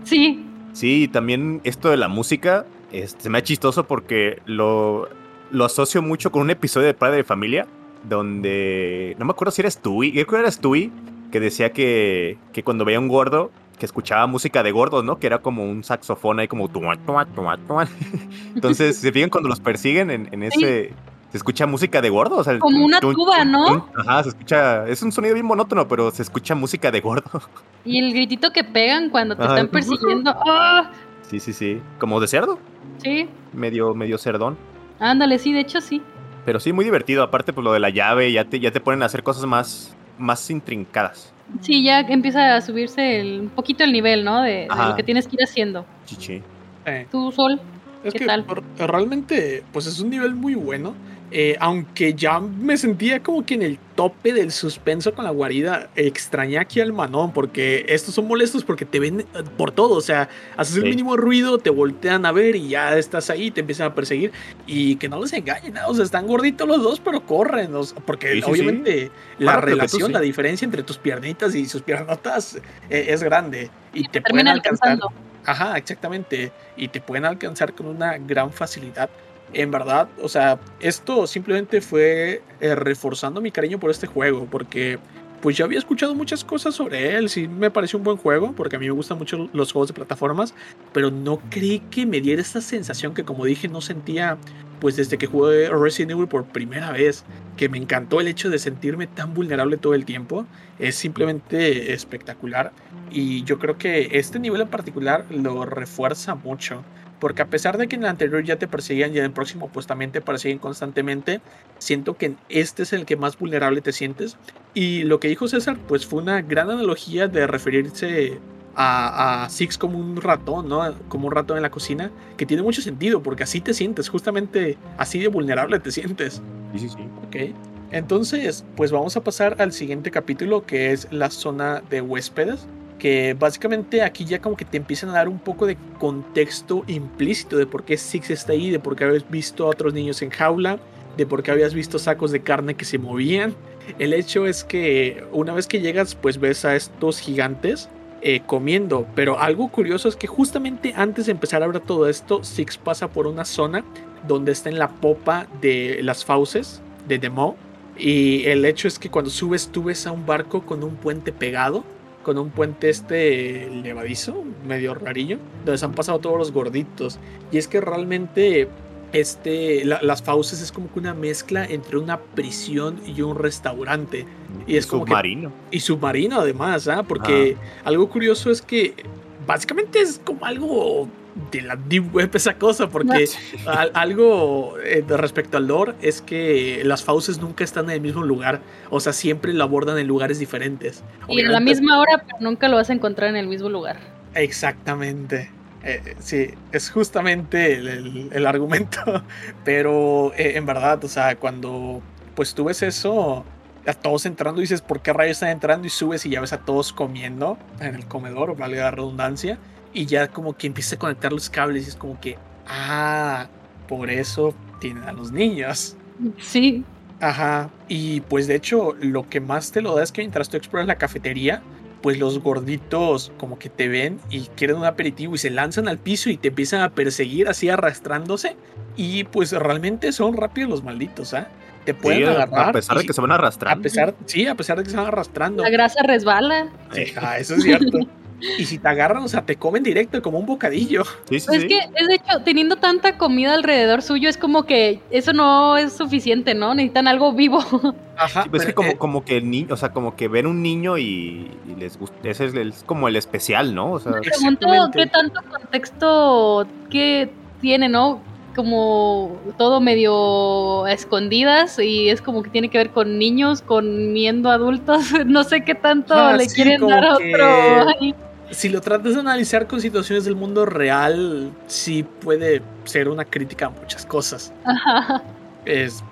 Sí,
Sí, y también esto de la música este, se me ha chistoso porque lo, lo asocio mucho con un episodio de Padre de Familia donde no me acuerdo si era Stewie, creo que era Stewie que decía que, que cuando veía un gordo que escuchaba música de gordos, ¿no? Que era como un saxofón ahí como. Entonces, se fijan cuando los persiguen en, en ese se escucha música de gordo, o sea,
Como una
tun,
tuba, ¿no?
tun. Ajá, se escucha, es un sonido bien monótono, pero se escucha música de gordo.
y el gritito que pegan cuando te
Ajá.
están persiguiendo. ¡Ah!
Sí, sí, sí, como de cerdo,
Sí,
medio medio cerdón.
ándale, sí, de hecho sí.
Pero sí, muy divertido. Aparte, pues lo de la llave, ya te, ya te ponen a hacer cosas más, más intrincadas.
Sí, ya empieza a subirse el- un poquito el nivel, ¿no? De, de lo que tienes que ir haciendo.
Chichi.
Eh,
Tú, Sol.
es
¿Qué
que
tal?
realmente, pues es un nivel muy bueno. Eh, aunque ya me sentía como que en el tope del suspenso con la guarida, extrañé aquí al manón, porque estos son molestos porque te ven eh, por todo, o sea, haces el mínimo ruido, te voltean a ver y ya estás ahí, te empiezan a perseguir, y que no les engañen, o sea, están gorditos los dos, pero corren, porque obviamente la relación, la diferencia entre tus piernitas y sus piernotas eh, es grande, y te pueden alcanzar. Ajá, exactamente, y te pueden alcanzar con una gran facilidad en verdad, o sea, esto simplemente fue eh, reforzando mi cariño por este juego, porque pues ya había escuchado muchas cosas sobre él, sí me pareció un buen juego, porque a mí me gustan mucho los juegos de plataformas, pero no creí que me diera esta sensación que como dije no sentía pues desde que jugué Resident Evil por primera vez, que me encantó el hecho de sentirme tan vulnerable todo el tiempo, es simplemente espectacular y yo creo que este nivel en particular lo refuerza mucho. Porque a pesar de que en el anterior ya te perseguían y en el próximo pues también te persiguen constantemente, siento que este es el que más vulnerable te sientes. Y lo que dijo César pues fue una gran analogía de referirse a, Six como un ratón, ¿no? Como un ratón en la cocina, que tiene mucho sentido porque así te sientes, justamente así de vulnerable te sientes.
Sí, sí, sí.
Ok. Entonces, pues vamos a pasar al siguiente capítulo que es la zona de huéspedes que básicamente aquí ya como que te empiezan a dar un poco de contexto implícito de por qué Six está ahí, de por qué habías visto a otros niños en jaula, de por qué habías visto sacos de carne que se movían. El hecho es que una vez que llegas pues ves a estos gigantes eh, comiendo, pero algo curioso es que justamente antes de empezar a ver todo esto, Six pasa por una zona donde está en la popa de las fauces de Demo. Y el hecho es que cuando subes tú ves a un barco con un puente pegado con un puente este levadizo, medio rarillo, donde se han pasado todos los gorditos. Y es que realmente este, las fauces es como que una mezcla entre una prisión y un restaurante. Y es como
submarino.
y submarino además, ¿ah? Porque algo curioso es que básicamente es como algo de la deep web esa cosa, porque algo eh, respecto al lore es que las fauces nunca están en el mismo lugar, o sea, siempre lo abordan en lugares diferentes.
Y a la misma hora, pero nunca lo vas a encontrar en el mismo lugar.
Exactamente. Eh, sí, es justamente el, argumento, pero eh, en verdad, o sea, cuando pues tú ves eso, a todos entrando y dices, ¿por qué rayos están entrando? Y subes y ya ves a todos comiendo en el comedor, vale la redundancia y ya como que empieza a conectar los cables y es como que, ah, por eso tienen a los niños.
Sí.
Ajá. Y pues de hecho, lo que más te lo da es que mientras tú exploras la cafetería, pues los gorditos como que te ven y quieren un aperitivo y se lanzan al piso y te empiezan a perseguir así arrastrándose. Y pues realmente son rápidos los malditos, ¿ah? Te pueden agarrar.
A pesar de que se van arrastrando.
A pesar, sí, a pesar de que se van arrastrando.
La grasa resbala.
Ajá, eso es cierto. Y si te agarran, o sea, te comen directo como un bocadillo.
Sí, sí, es que, es de hecho, teniendo tanta comida alrededor suyo, es como que eso no es suficiente, ¿no? Necesitan algo vivo.
Ajá. es que como, eh, como que el niño, o sea, como que ven un niño y, les gusta. Ese es, como el especial, ¿no? O sea,
Me pregunto qué tanto contexto que tiene, ¿no? Como todo medio a escondidas y es como que tiene que ver con niños, con miendo adultos, no sé qué tanto ah, le quieren dar a otro
si lo tratas de analizar con situaciones del mundo real, sí puede ser una crítica a muchas cosas. Es,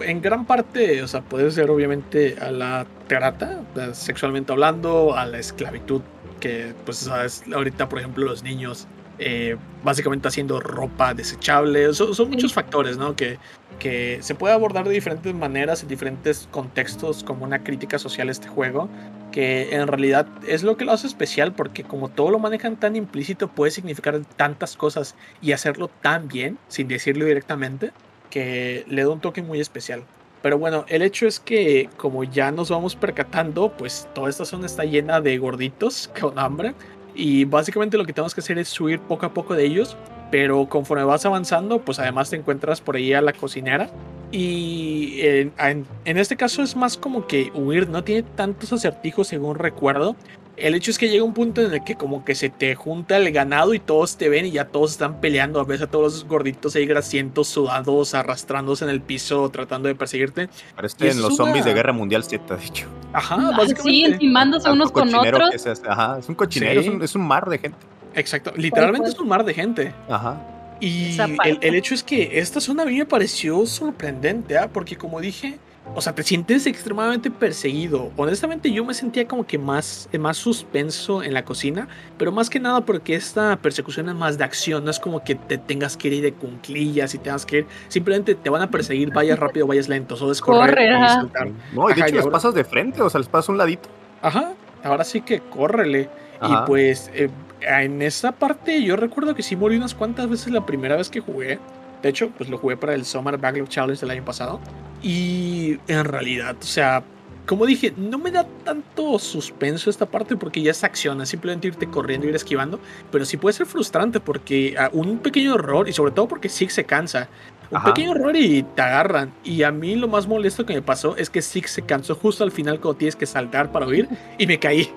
en gran parte, o sea, puede ser obviamente a la trata, sexualmente hablando, a la esclavitud, que pues sabes, ahorita por ejemplo los niños eh, básicamente haciendo ropa desechable, son, son muchos factores, ¿no? Que, que se puede abordar de diferentes maneras, en diferentes contextos, como una crítica social a este juego, que en realidad es lo que lo hace especial porque como todo lo manejan tan implícito puede significar tantas cosas y hacerlo tan bien sin decirlo directamente que le da un toque muy especial. Pero bueno, el hecho es que como ya nos vamos percatando, pues toda esta zona está llena de gorditos con hambre y básicamente lo que tenemos que hacer es subir poco a poco de ellos, pero conforme vas avanzando, pues además te encuentras por ahí a la cocinera y en, este caso es más como que huir, no tiene tantos acertijos según recuerdo. El hecho es que llega un punto en el que como que se te junta el ganado y todos te ven y ya todos están peleando. A veces a todos los gorditos ahí grasientos, sudados, arrastrándose en el piso, tratando de perseguirte.
Parecen los zombies de Guerra Mundial Z, de hecho.
Ajá,
ah, básicamente. Sí, encimándose unos con otros.
Es, ajá, es un cochinero, es, un, mar de gente.
Exacto, literalmente es un mar de gente.
Ajá.
Y el hecho es que esta zona a mí me pareció sorprendente, ¿ah? porque como dije, o sea, te sientes extremadamente perseguido. Honestamente, yo me sentía como que más, más suspenso en la cocina, pero más que nada porque esta persecución es más de acción, no es como que te tengas que ir de cunclillas y tengas que ir, simplemente te van a perseguir, vayas rápido, vayas lento, solo es correr
Corre,
y saltar.
No, y de
Ajá,
hecho
y
los
ahora-
pasas de frente, o sea, les pasas un ladito.
Ajá, ahora sí que córrele.
Ajá.
Y pues eh, en esa parte yo recuerdo que sí morí unas cuantas veces la primera vez que jugué. De hecho, pues lo jugué para el Summer Backlog Challenge del año pasado. Y en realidad, o sea, como dije, no me da tanto suspenso esta parte porque ya es acción, es simplemente irte corriendo, ir esquivando. Pero sí puede ser frustrante porque ah, un pequeño error, y sobre todo porque Six se cansa. Un
Ajá.
pequeño error y te agarran. Y a mí lo más molesto que me pasó es que Six se cansó justo al final cuando tienes que saltar para huir y me caí.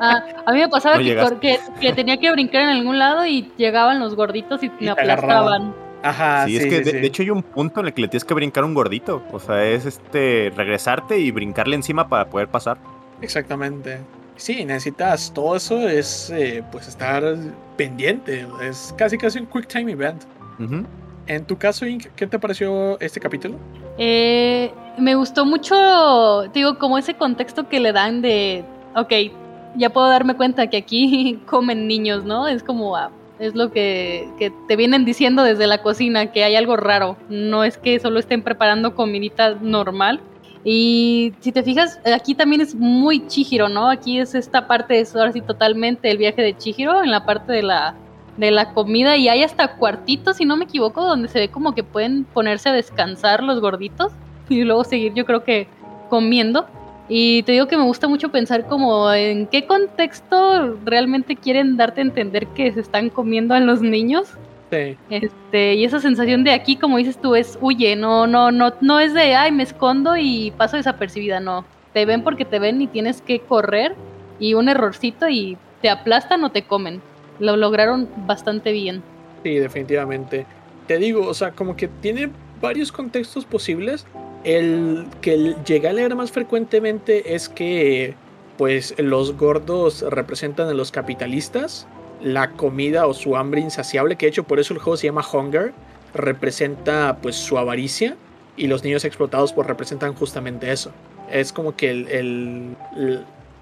Ah, a mí me pasaba
No
que, tenía que brincar en algún lado y llegaban los gorditos y
Y
me
agarraban. Ajá,
sí,
sí,
es que
sí,
de,
sí.
de hecho hay un punto en el que le tienes que brincar un gordito. O sea, es este regresarte y brincarle encima para poder pasar.
Exactamente. Sí, necesitas todo eso, es eh, pues estar pendiente. Es casi casi un quick time event.
Ujú.
En tu caso, Ink, ¿qué te pareció este capítulo?
Eh, me gustó mucho, digo, como ese contexto que le dan de, ok, ya puedo darme cuenta que aquí comen niños, ¿no? Es como, ah, es lo que, que te vienen diciendo desde la cocina, que hay algo raro. No es que solo estén preparando comidita normal. Y si te fijas, aquí también es muy Chihiro, ¿no? Aquí es esta parte, es ahora sí totalmente el viaje de Chihiro en la parte de la, de la comida y hay hasta cuartitos, si no me equivoco, donde se ve como que pueden ponerse a descansar los gorditos y luego seguir, yo creo que comiendo. Y te digo que me gusta mucho pensar como en qué contexto realmente quieren darte a entender que se están comiendo a los niños.
Sí.
Este, y esa sensación de aquí, como dices tú, es huye, no, no, no, no es de ay, me escondo y paso desapercibida, no. Te ven porque te ven y tienes que correr y un errorcito y te aplastan o te comen. Lo lograron bastante bien.
Sí, definitivamente. Te digo, o sea, como que tiene varios contextos posibles. El que l- llegué a leer más frecuentemente es que, pues, los gordos representan a los capitalistas, la comida o su hambre insaciable, que de hecho por eso el juego se llama Hunger, representa, pues, su avaricia, y los niños explotados, pues, representan justamente eso. Es como que el-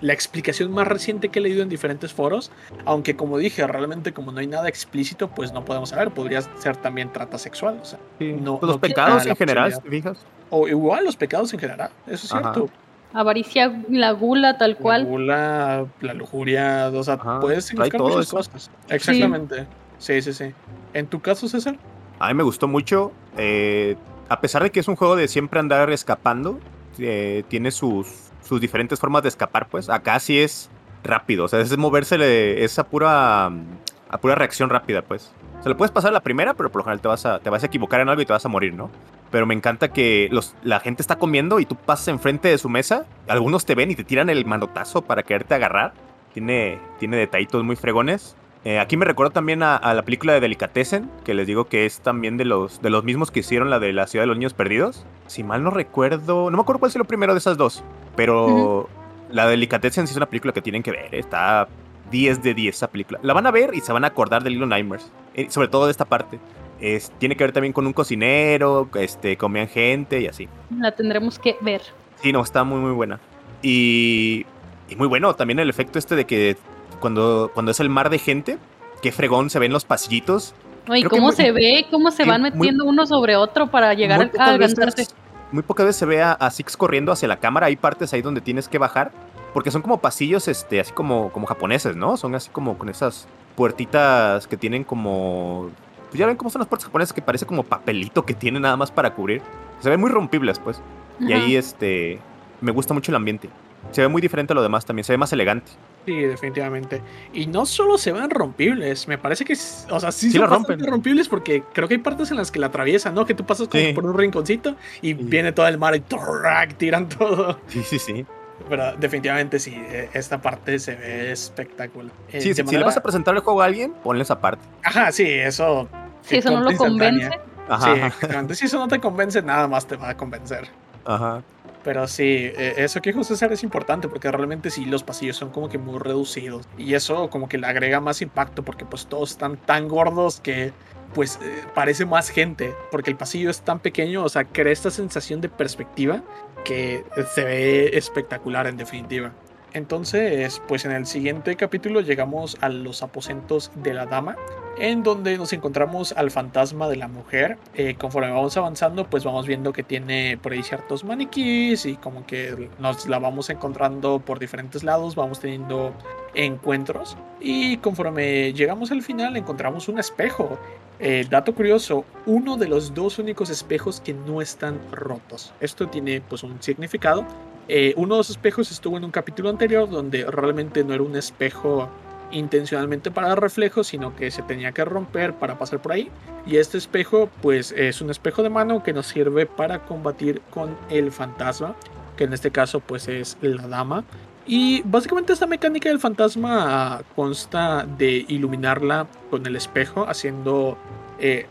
la explicación más reciente que he leído en diferentes foros aunque como dije, realmente como no hay nada explícito, pues no podemos saber. Podría ser también trata sexual. O, sea, no-
Pues los
no
pecados
la
en general, fijas.
O igual los pecados en general. Eso es
Ajá.
cierto.
Avaricia, la gula, tal
La
cual.
gula, la lujuria, o sea,
Ajá,
puedes significar muchas
eso.
cosas. Exactamente. Sí. sí, sí, En tu caso, César,
A mí me gustó mucho. eh, a pesar de que es un juego de siempre andar escapando, eh, tiene sus, sus diferentes formas de escapar, pues. Acá sí es rápido. O sea, es moverse, le- es a pura, a pura reacción rápida, pues. Se le puedes pasar la primera, pero por lo general te vas, a, te vas a equivocar en algo y te vas a morir, ¿no? Pero me encanta que los, la gente está comiendo y tú pasas enfrente de su mesa. Algunos te ven y te tiran el manotazo para quererte agarrar. Tiene, tiene detallitos muy fregones. Eh, aquí me recuerdo también a, a la película de Delicatessen, que les digo que es también de los, de los mismos que hicieron la de la ciudad de los niños perdidos. Si mal no recuerdo, no me acuerdo cuál es lo primero de esas dos, pero la de Delicatessen sí es una película que tienen que ver, eh, está 10 de 10 esa película. La van a ver y se van a acordar de Little Nightmares, eh, sobre todo de esta parte. Es, tiene que ver también con un cocinero, este, comían gente y así.
La tendremos que ver.
Sí, no, está muy, muy buena. Y, y muy bueno también el efecto este de que cuando, cuando es el mar de gente, qué fregón se ven los pasillitos.
Oye,
Creo
¿cómo
muy-
se ve? ¿Cómo se van
muy-
metiendo uno sobre otro para llegar a
veces- muy pocas veces se ve a, a Six corriendo hacia la cámara. Hay partes ahí donde tienes que bajar. Porque son como pasillos, este, así como, como japoneses, ¿no? Son así como con esas puertitas que tienen como. Pues ya ven cómo son las puertas japonesas que parece como papelito que tienen nada más para cubrir. Se ven muy rompibles, pues. Y ahí, este. Me gusta mucho el ambiente. Se ve muy diferente a lo demás también. Se ve más elegante.
sí, definitivamente. Y no solo se van rompibles, me parece que, o sea, sí,
Sí
son
rompen.
rompibles porque creo que hay partes en las que la atraviesan, ¿no? Que tú pasas como
Sí.
por un rinconcito y
Sí.
viene todo el mar y ¡trac! tiran todo.
Sí, sí, sí.
Pero definitivamente sí, eh, esta parte se ve espectacular. Eh,
Sí,
de
si, si le
manera-
vas a presentar el juego a alguien, ponle esa parte.
Ajá, sí, eso.
Si eso no lo convence.
Ajá,
Sí. Si eso no te convence, nada más te va a convencer.
ajá.
Pero sí, eh, eso que dijo César es importante porque realmente sí, los pasillos son como que muy reducidos. Y eso como que le agrega más impacto porque pues todos están tan gordos que pues eh, parece más gente. Porque el pasillo es tan pequeño, o sea, crea esta sensación de perspectiva que se ve espectacular en definitiva. Entonces, pues en el siguiente capítulo llegamos a los aposentos de la dama, en donde nos encontramos al fantasma de la mujer. Eh, conforme vamos avanzando, pues vamos viendo que tiene por ahí ciertos maniquís y como que nos la vamos encontrando por diferentes lados, vamos teniendo encuentros. Y conforme llegamos al final, encontramos un espejo. Eh, dato curioso, uno de los dos únicos espejos que no están rotos. Esto tiene pues un significado eh, uno de los espejos estuvo en un capítulo anterior donde realmente no era un espejo intencionalmente para reflejo, sino que se tenía que romper para pasar por ahí. Y este espejo, pues es un espejo de mano que nos sirve para combatir con el fantasma, que en este caso, pues es la dama. Y básicamente esta mecánica del fantasma consta de iluminarla con el espejo, haciendo, eh,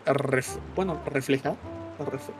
bueno, reflejar,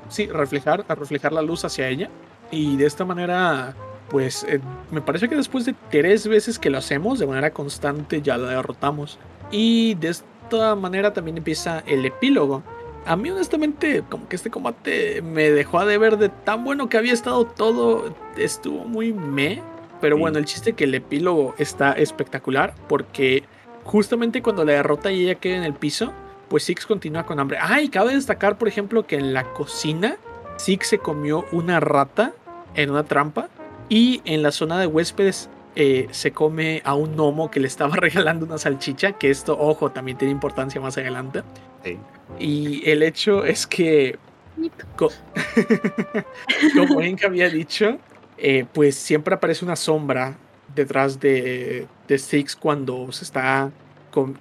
sí, reflejar, reflejar la luz hacia ella. Y de esta manera, pues eh, me parece que después de tres veces que lo hacemos de manera constante ya la derrotamos. Y de esta manera también empieza el epílogo. A mí honestamente como que este combate me dejó a deber de tan bueno que había estado todo. Estuvo muy me. Pero bueno, el chiste es que el epílogo está espectacular porque justamente cuando la derrota y ella queda en el piso, pues Six continúa con hambre. Ah, y cabe destacar, por ejemplo, que en la cocina Six se comió una rata en una trampa y en la zona de huéspedes eh, se come a un gnomo que le estaba regalando una salchicha, que esto, ojo, también tiene importancia más adelante. Y el hecho es que, como Ink había dicho, eh, pues siempre aparece una sombra detrás de, de Six cuando se está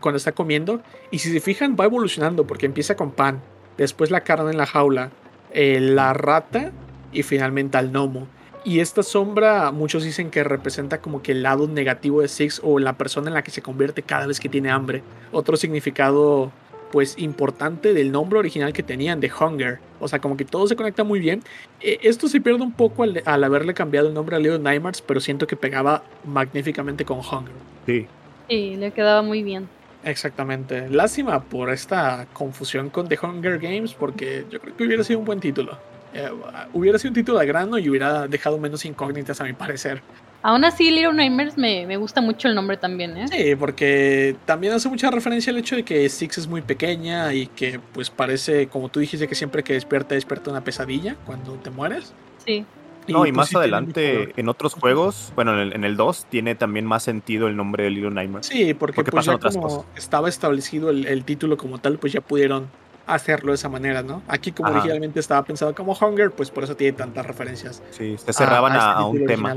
cuando está comiendo. Y si se fijan, va evolucionando porque empieza con pan, después la carne en la jaula, eh, la rata y finalmente al gnomo. Y esta sombra, muchos dicen que representa como que el lado negativo de Six o la persona en la que se convierte cada vez que tiene hambre. Otro significado, pues, importante del nombre original que tenían, de Hunger. O sea, como que todo se conecta muy bien. Eh, esto se pierde un poco al, haberle cambiado el nombre a Little Nightmares, pero siento que pegaba magníficamente con Hunger.
Sí.
Sí, le quedaba muy bien.
Exactamente. Lástima por esta confusión con The Hunger Games, porque yo creo que hubiera sido un buen título. Eh, hubiera sido un título de grano y hubiera dejado menos incógnitas a mi parecer.
Aún así, Little Nightmares me, me, gusta mucho el nombre también, ¿eh?
Sí, porque también hace mucha referencia al hecho de que Six es muy pequeña y que pues parece, como tú dijiste, que siempre que despierta, despierta una pesadilla cuando te mueres.
Sí.
No, y, pues más adelante en otros juegos, bueno, en el, 2 tiene también más sentido el nombre de Little Nightmares.
Sí, porque, pues ya como estaba establecido el, título como tal, pues ya pudieron hacerlo de esa manera, ¿no? Aquí como originalmente estaba pensado como Hunger, pues por eso tiene tantas referencias.
Sí, se cerraban a, este un tema.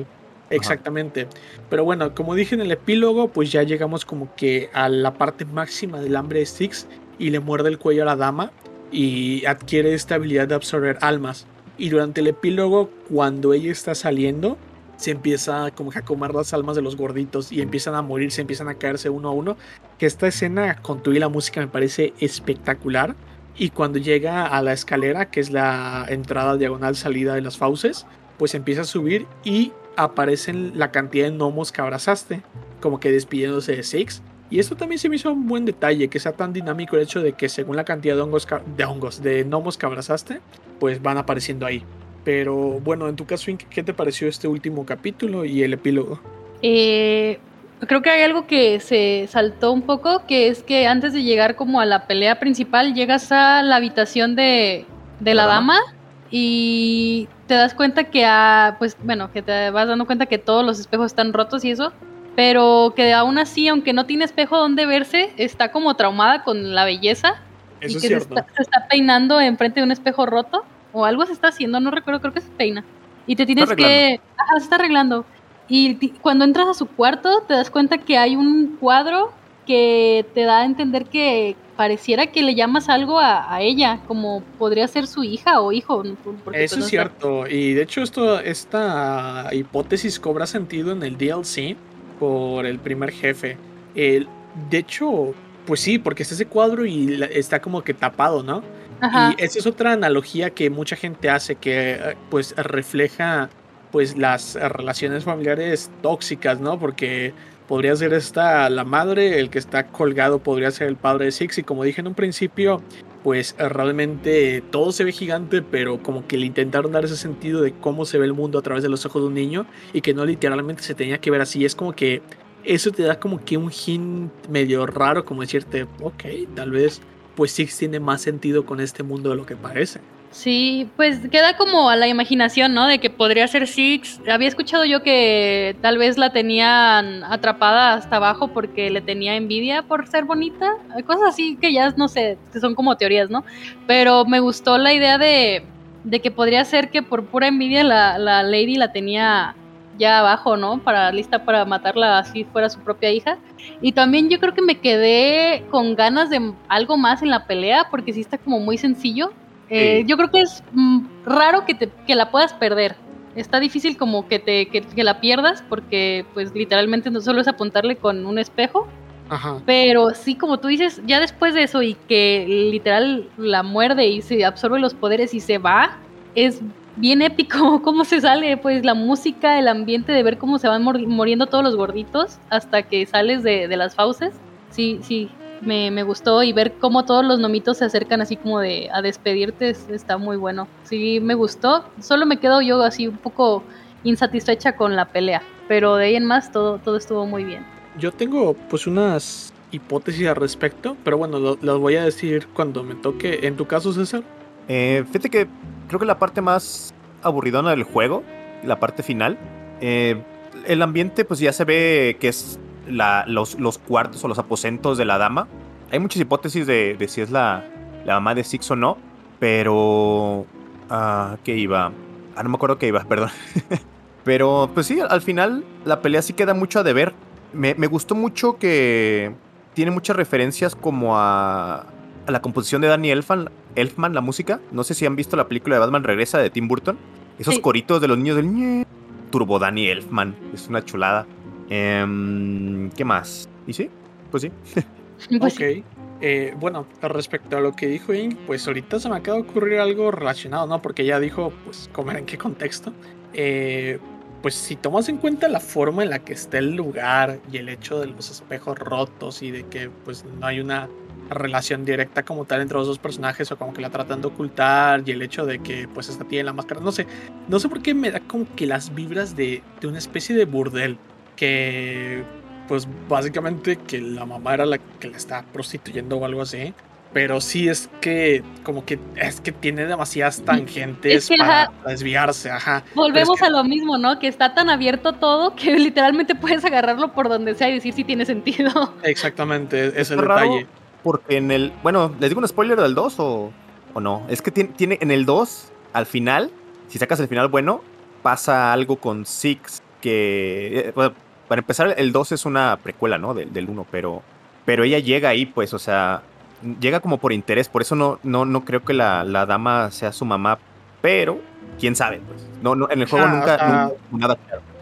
Exactamente. Pero bueno, como dije en el epílogo, pues ya llegamos como que a la parte máxima del hambre de Six y le muerde el cuello a la dama y adquiere esta habilidad de absorber almas. Y durante el epílogo, cuando ella está saliendo, se empieza como a comer las almas de los gorditos y empiezan a morir, se empiezan a caerse uno a uno. Que esta escena con tu y la música me parece espectacular. Y cuando llega a la escalera, que es la entrada diagonal salida de las fauces, pues empieza a subir y aparecen la cantidad de gnomos que abrazaste, como que despidiéndose de Six. Y esto también se me hizo un buen detalle, que sea tan dinámico el hecho de que según la cantidad de hongos, de hongos, de gnomos que abrazaste, pues van apareciendo ahí. Pero bueno, en tu caso, ¿qué te pareció este último capítulo y el epílogo?
Eh, creo que hay algo que se saltó un poco, que es que antes de llegar como a la pelea principal, llegas a la habitación de, de la, dama? y te das cuenta que, pues bueno, que te vas dando cuenta que todos los espejos están rotos y eso, pero que aún así, aunque no tiene espejo donde verse, está como traumada con la belleza
eso
y que
se,
está, se, está, peinando enfrente de un espejo roto o algo se está haciendo, no recuerdo, creo que se peina. Y te tienes que... Ajá, se está arreglando. Y cuando entras a su cuarto te das cuenta que hay un cuadro que te da a entender que pareciera que le llamas algo a, a ella, como podría ser su hija o hijo.
Eso es cierto, y de hecho esto, esta hipótesis cobra sentido en el DLC por el primer jefe. El, de hecho, pues sí, porque está ese cuadro y está como que tapado, ¿no? Y esa es otra analogía que mucha gente hace que pues refleja pues las relaciones familiares tóxicas, ¿no? Porque podría ser esta la madre, el que está colgado podría ser el padre de Six y como dije en un principio, pues realmente todo se ve gigante, pero como que le intentaron dar ese sentido de cómo se ve el mundo a través de los ojos de un niño y que no literalmente se tenía que ver así. Es como que eso te da como que un hint medio raro, como decirte, ok, tal vez pues Six tiene más sentido con este mundo de lo que parece.
Sí, pues queda como a la imaginación, ¿no? De que podría ser Six. Había escuchado yo que tal vez la tenían atrapada hasta abajo porque le tenía envidia por ser bonita. Cosas así que ya no sé, que son como teorías, ¿no? Pero me gustó la idea de, de que podría ser que por pura envidia la, la Lady la tenía ya abajo, ¿no? Para lista para matarla así fuera su propia hija. Y también yo creo que me quedé con ganas de algo más en la pelea porque sí está como muy sencillo eh, yo creo que es mm, raro que, te, que la puedas perder. Está difícil como que, te, que, la pierdas porque pues literalmente no solo es apuntarle con un espejo. Ajá. Pero sí, como tú dices, ya después de eso y que literal la muerde y se absorbe los poderes y se va, es bien épico cómo se sale, pues la música, el ambiente de ver cómo se van muriendo todos los gorditos hasta que sales de, de las fauces. Sí, sí, me, me, gustó y ver cómo todos los nomitos se acercan así como de a despedirte está muy bueno. Sí, me gustó. Solo me quedo yo así un poco insatisfecha con la pelea, pero de ahí en más todo, todo estuvo muy bien.
Yo tengo pues unas hipótesis al respecto, pero bueno, las voy a decir cuando me toque. En tu caso, César.
Eh, fíjate que creo que la parte más aburridona del juego, la parte final, eh, el ambiente pues ya se ve que es los, cuartos o los aposentos de la dama. Hay muchas hipótesis de, si es la, la, mamá de Six o no, pero... Uh, ¿Qué iba? Ah, no me acuerdo qué iba, perdón. pero pues sí, al final la pelea sí queda mucho a deber. Me, me gustó mucho que tiene muchas referencias como a, a la composición de Danny Elfman, Elfman, la música. No sé si han visto la película de Batman Regresa de Tim Burton. Esos coritos de los niños del Turbo Danny Elfman. Es una chulada. Em, ¿Qué más? ¿Y sí? Pues sí.
Pues ok. Eh, bueno, respecto a lo que dijo Ing, pues ahorita se me acaba de ocurrir algo relacionado, ¿no? Porque ya dijo, pues, comer en qué contexto. Eh, pues si tomas en cuenta la forma en la que está el lugar y el hecho de los espejos rotos y de que pues no hay una relación directa como tal entre los dos personajes o como que la tratan de ocultar y el hecho de que pues esta tiene la máscara, no sé, no sé por qué me da como que las vibras de, de una especie de burdel que pues básicamente que la mamá era la que le está prostituyendo o algo así. Pero sí es que como que es que tiene demasiadas tangentes para, desviarse, ajá.
Volvemos a lo mismo, ¿no? Que está tan abierto todo que literalmente puedes agarrarlo por donde sea y decir si tiene sentido.
Exactamente, es el detalle.
Porque en el, bueno, ¿les digo un spoiler del 2 o, o no? Es que tiene, tiene en el 2, al final, si sacas el final bueno, pasa algo con Six que, eh, para empezar, el 2 es una precuela, ¿no? Del, 1, pero, pero ella llega ahí, pues, o sea, llega como por interés, por eso no, no, no creo que la, dama sea su mamá, pero quién sabe, pues. No, no, en el juego nunca, nada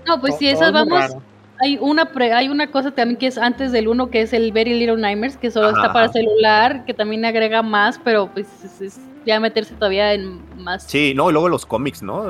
No, pues si esas vamos, hay una hay una cosa también que es antes del 1 que es el Very Little Nightmares, que solo está para celular, que también agrega más, pero pues es ya meterse todavía en más.
Sí, no, y luego los cómics, ¿no?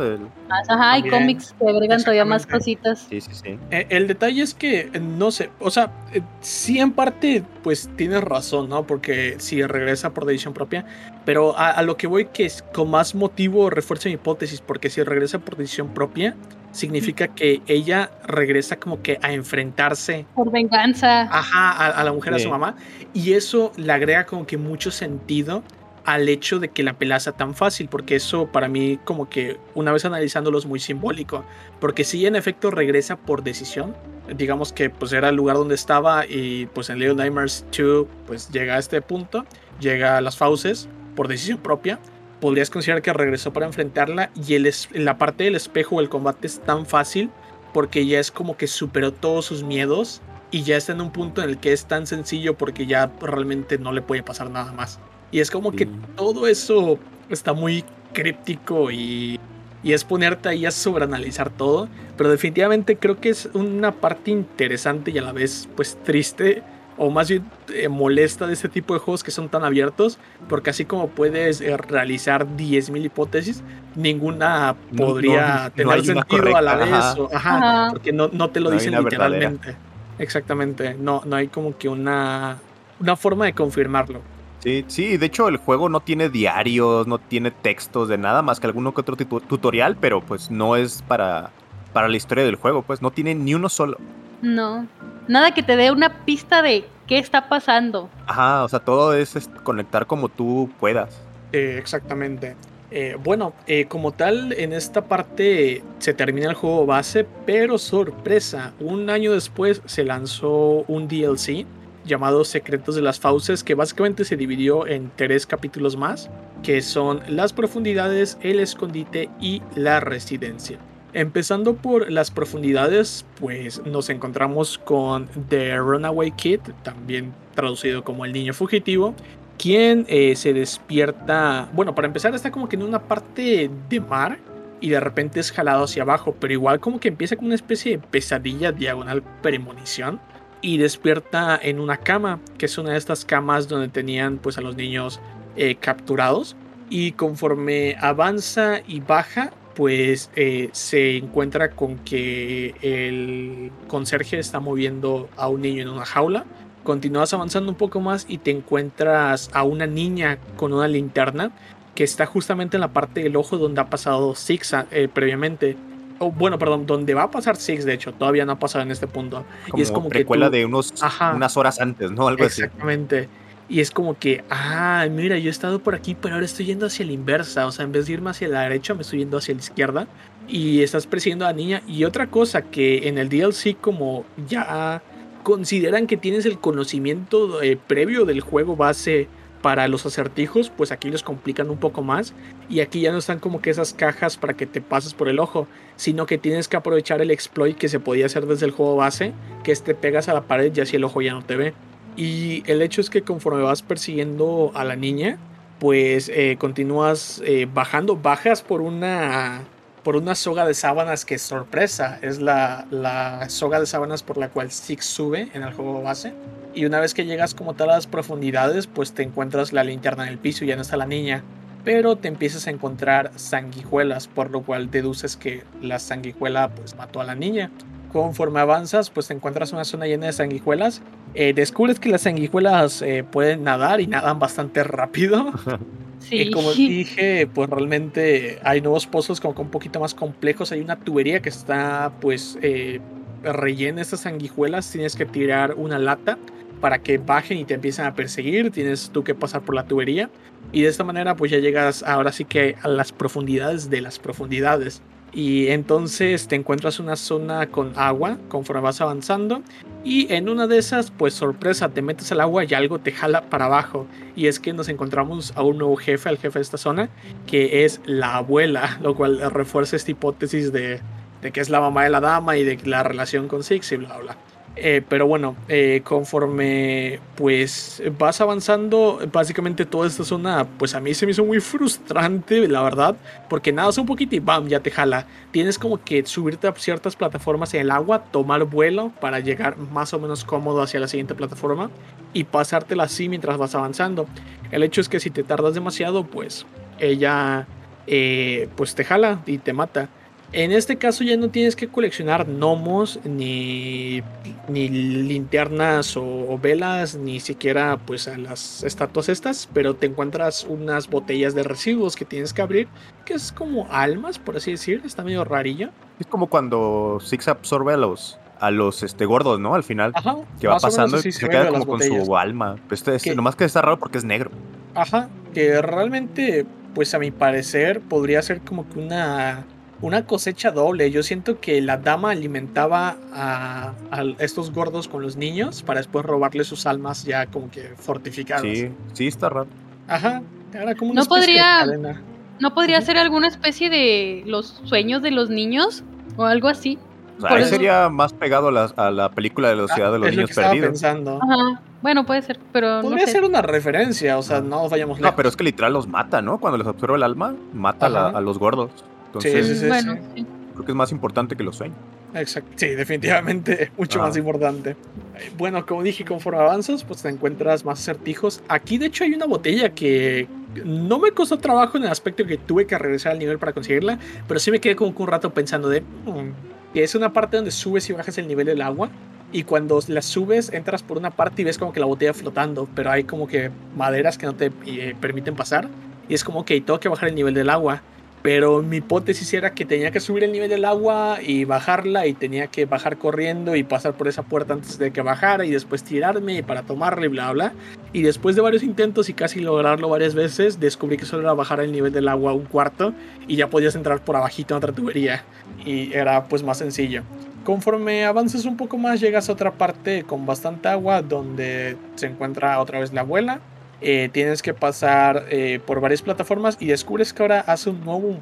ajá, hay cómics que agregan todavía más cositas.
Sí, sí, sí.
Eh, el detalle es que, no sé, o sea, eh, sí en parte, pues tienes razón, ¿no? Porque si regresa por decisión propia, pero a, lo que voy que es con más motivo refuerza mi hipótesis, porque si regresa por decisión propia, significa que ella regresa como que a enfrentarse.
Por venganza.
Ajá, a, la mujer, a su mamá. Y eso le agrega como que mucho sentido al hecho de que la pelea sea tan fácil, porque eso para mí como que una vez analizándolo es muy simbólico, porque si en efecto regresa por decisión, digamos que pues era el lugar donde estaba y pues en Little Nightmares 2 pues llega a este punto, llega a las fauces por decisión propia, podrías considerar que regresó para enfrentarla y el la parte del espejo el combate es tan fácil porque ya es como que superó todos sus miedos y ya está en un punto en el que es tan sencillo porque ya realmente no le puede pasar nada más. Y es como que todo eso está muy críptico y, y es ponerte ahí a sobreanalizar todo. Pero definitivamente creo que es una parte interesante y a la vez pues triste o más bien eh, molesta de este tipo de juegos que son tan abiertos, porque así como puedes eh, realizar 10.000 hipótesis, ninguna podría
no- no
tener sentido
correcta,
a la vez.
ajá.
o- ajá,
Ajá.
porque no, no te lo dicen
verdadera.
literalmente. Exactamente, no, no hay como que una, una forma de confirmarlo.
Sí, sí, de hecho el juego no tiene diarios, no tiene textos de nada más que alguno que otro tutorial, pero pues no es para, para la historia del juego, pues no tiene ni uno solo.
No. Nada que te dé una pista de qué está pasando.
Ajá, o sea, todo es, es conectar como tú puedas.
Eh, exactamente. Eh, bueno, eh, como tal, en esta parte se termina el juego base, pero sorpresa, un año después se lanzó un DLC llamado Secretos de las Fauces, que básicamente se dividió en tres capítulos más, que son las profundidades, el escondite y la residencia. Empezando por las profundidades, pues nos encontramos con The Runaway Kid, también traducido como el niño fugitivo, quien eh, se despierta, bueno, para empezar está como que en una parte de mar y de repente es jalado hacia abajo, pero igual como que empieza con una especie de pesadilla diagonal premonición y despierta en una cama, que es una de estas camas donde tenían pues a los niños eh, capturados y conforme avanza y baja pues eh, se encuentra con que el conserje está moviendo a un niño en una jaula continúas avanzando un poco más y te encuentras a una niña con una linterna que está justamente en la parte del ojo donde ha pasado Six eh, previamente. Bueno, perdón, donde va a pasar Six, de hecho, todavía no ha pasado en este punto.
Como,
y es como que
precuela
tú-
de unos,
Ajá.
unas horas antes, ¿no? Algo así.
Exactamente. Y es como que, ah, mira, yo he estado por aquí, pero ahora estoy yendo hacia la inversa. O sea, en vez de irme hacia la derecha, me estoy yendo hacia la izquierda. Y estás persiguiendo a la niña. Y otra cosa que en el DLC, como ya consideran que tienes el conocimiento eh, previo del juego base para los acertijos, pues aquí los complican un poco más. Y aquí ya no están como que esas cajas para que te pases por el ojo, sino que tienes que aprovechar el exploit que se podía hacer desde el juego base, que es te pegas a la pared y así el ojo ya no te ve. Y el hecho es que conforme vas persiguiendo a la niña, pues eh, continúas eh, bajando, bajas por una por una soga de sábanas que sorpresa, es la, la soga de sábanas por la cual Six sube en el juego base. Y una vez que llegas como tal a las profundidades, pues te encuentras la linterna en el piso y ya no está la niña. Pero te empiezas a encontrar sanguijuelas, por lo cual deduces que la sanguijuela pues mató a la niña. Conforme avanzas, pues te encuentras una zona llena de sanguijuelas. Eh, descubres que las sanguijuelas eh, pueden nadar y nadan bastante rápido.
Sí.
Y como dije, pues realmente hay nuevos pozos como que un poquito más complejos. Hay una tubería que está pues eh, rellena estas sanguijuelas. Tienes que tirar una lata para que bajen y te empiecen a perseguir. Tienes tú que pasar por la tubería. Y de esta manera pues ya llegas ahora sí que a las profundidades de las profundidades. Y entonces te encuentras una zona con agua conforme vas avanzando. Y en una de esas, pues sorpresa, te metes al agua y algo te jala para abajo. Y es que nos encontramos a un nuevo jefe, al jefe de esta zona, que es la abuela, lo cual refuerza esta hipótesis de, de que es la mamá de la dama y de la relación con Six y bla bla. Eh, pero bueno, eh, conforme pues vas avanzando, básicamente toda esta zona, pues a mí se me hizo muy frustrante, la verdad, porque nadas un poquito y bam, ya te jala. Tienes como que subirte a ciertas plataformas en el agua, tomar vuelo para llegar más o menos cómodo hacia la siguiente plataforma y pasártela así mientras vas avanzando. El hecho es que si te tardas demasiado, pues ella eh, pues te jala y te mata. En este caso ya no tienes que coleccionar gnomos, ni, ni linternas o, o velas, ni siquiera pues a las estatuas estas, pero te encuentras unas botellas de residuos que tienes que abrir, que es como almas, por así decir, está medio rarillo.
Es como cuando Six absorbe a los, a los este, gordos, ¿no? Al final.
Ajá.
que va pasando y se, queda como con su alma. Pero este, este- nomás que está raro porque es negro.
Ajá, que realmente, pues a mi parecer, podría ser como que una, una cosecha doble. Yo siento que la dama alimentaba a, a estos gordos con los niños para después robarle sus almas ya como que fortificadas.
Sí, sí, está raro.
Ajá, era como una
No
especie de
podría-. ¿No podría ser alguna especie de los sueños de los niños? O algo así.
O sea,
Por
ahí
eso-
sería más pegado a la, a la película de la ciudad de los
Ah, es lo
niños
que estaba
perdidos.
pensando.
Ajá. Bueno, puede ser, pero no
Podría
sé.
ser una referencia, o sea, no vayamos lejos.
No, pero es que literal los mata, ¿no? Cuando les absorbe el alma, mata a, la- a los gordos. Entonces,
sí, sí.
Bueno, sí.
creo que es más importante que los sueños.
Exacto. Sí, definitivamente mucho más importante. Eh, bueno, como dije, conforme avanzas, pues te encuentras más acertijos. Aquí, de hecho, hay una botella que no me costó trabajo en el aspecto que tuve que regresar al nivel para conseguirla, pero sí me quedé como un rato pensando de mm, que es una parte donde subes y bajas el nivel del agua. Y cuando la subes, entras por una parte y ves como que la botella flotando, pero hay como que maderas que no te eh, permiten pasar. Y es como que tengo que bajar el nivel del agua. Pero mi hipótesis era que tenía que subir el nivel del agua y bajarla y tenía que bajar corriendo y pasar por esa puerta antes de que bajara y después tirarme para tomarla y bla bla. Y después de varios intentos y casi lograrlo varias veces, descubrí que solo era bajar el nivel del agua un cuarto y ya podías entrar por abajito en otra tubería. Y era pues más sencillo. Conforme avances un poco más llegas a otra parte con bastante agua donde se encuentra otra vez la abuela eh, tienes que pasar eh, por varias plataformas y descubres que ahora hace un nuevo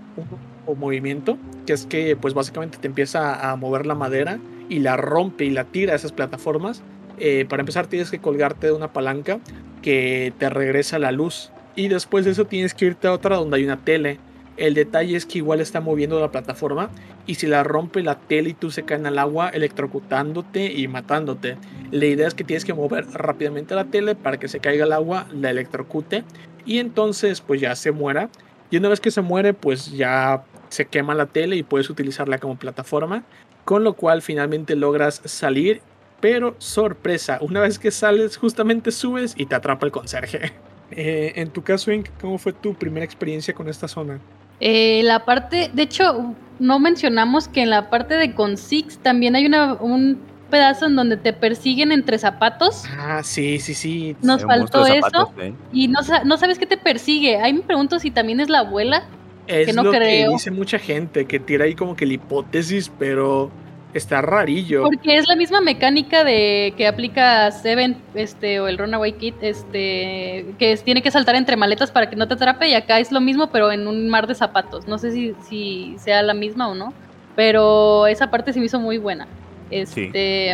movimiento, que es que pues básicamente te empieza a mover la madera y la rompe y la tira a esas plataformas. Eh, para empezar tienes que colgarte de una palanca que te regresa la luz y después de eso tienes que irte a otra donde hay una tele el detalle es que igual está moviendo la plataforma y si la rompe la tele y tú se caen al agua electrocutándote y matándote. La idea es que tienes que mover rápidamente la tele para que se caiga al agua, la electrocute y entonces pues ya se muera. Y una vez que se muere pues ya se quema la tele y puedes utilizarla como plataforma. Con lo cual finalmente logras salir. Pero sorpresa, una vez que sales justamente subes y te atrapa el conserje. Eh, en tu caso, Ink, ¿cómo fue tu primera experiencia con esta zona?
Eh, la parte, de hecho, no mencionamos que en la parte de con Six también hay una, un pedazo en donde te persiguen entre zapatos.
Ah, sí, sí, sí.
Nos faltó eso. ¿eh? Y no, no, sabes qué te persigue. Ahí me pregunto si también es la abuela.
Es que no lo creo. que dice mucha gente, que tira ahí como que la hipótesis, pero Está rarillo.
Porque es la misma mecánica de que aplica Seven este, o el Runaway Kit, este, que tiene que saltar entre maletas para que no te atrape. Y acá es lo mismo, pero en un mar de zapatos. No sé si, si sea la misma o no. Pero esa parte se me hizo muy buena. Este,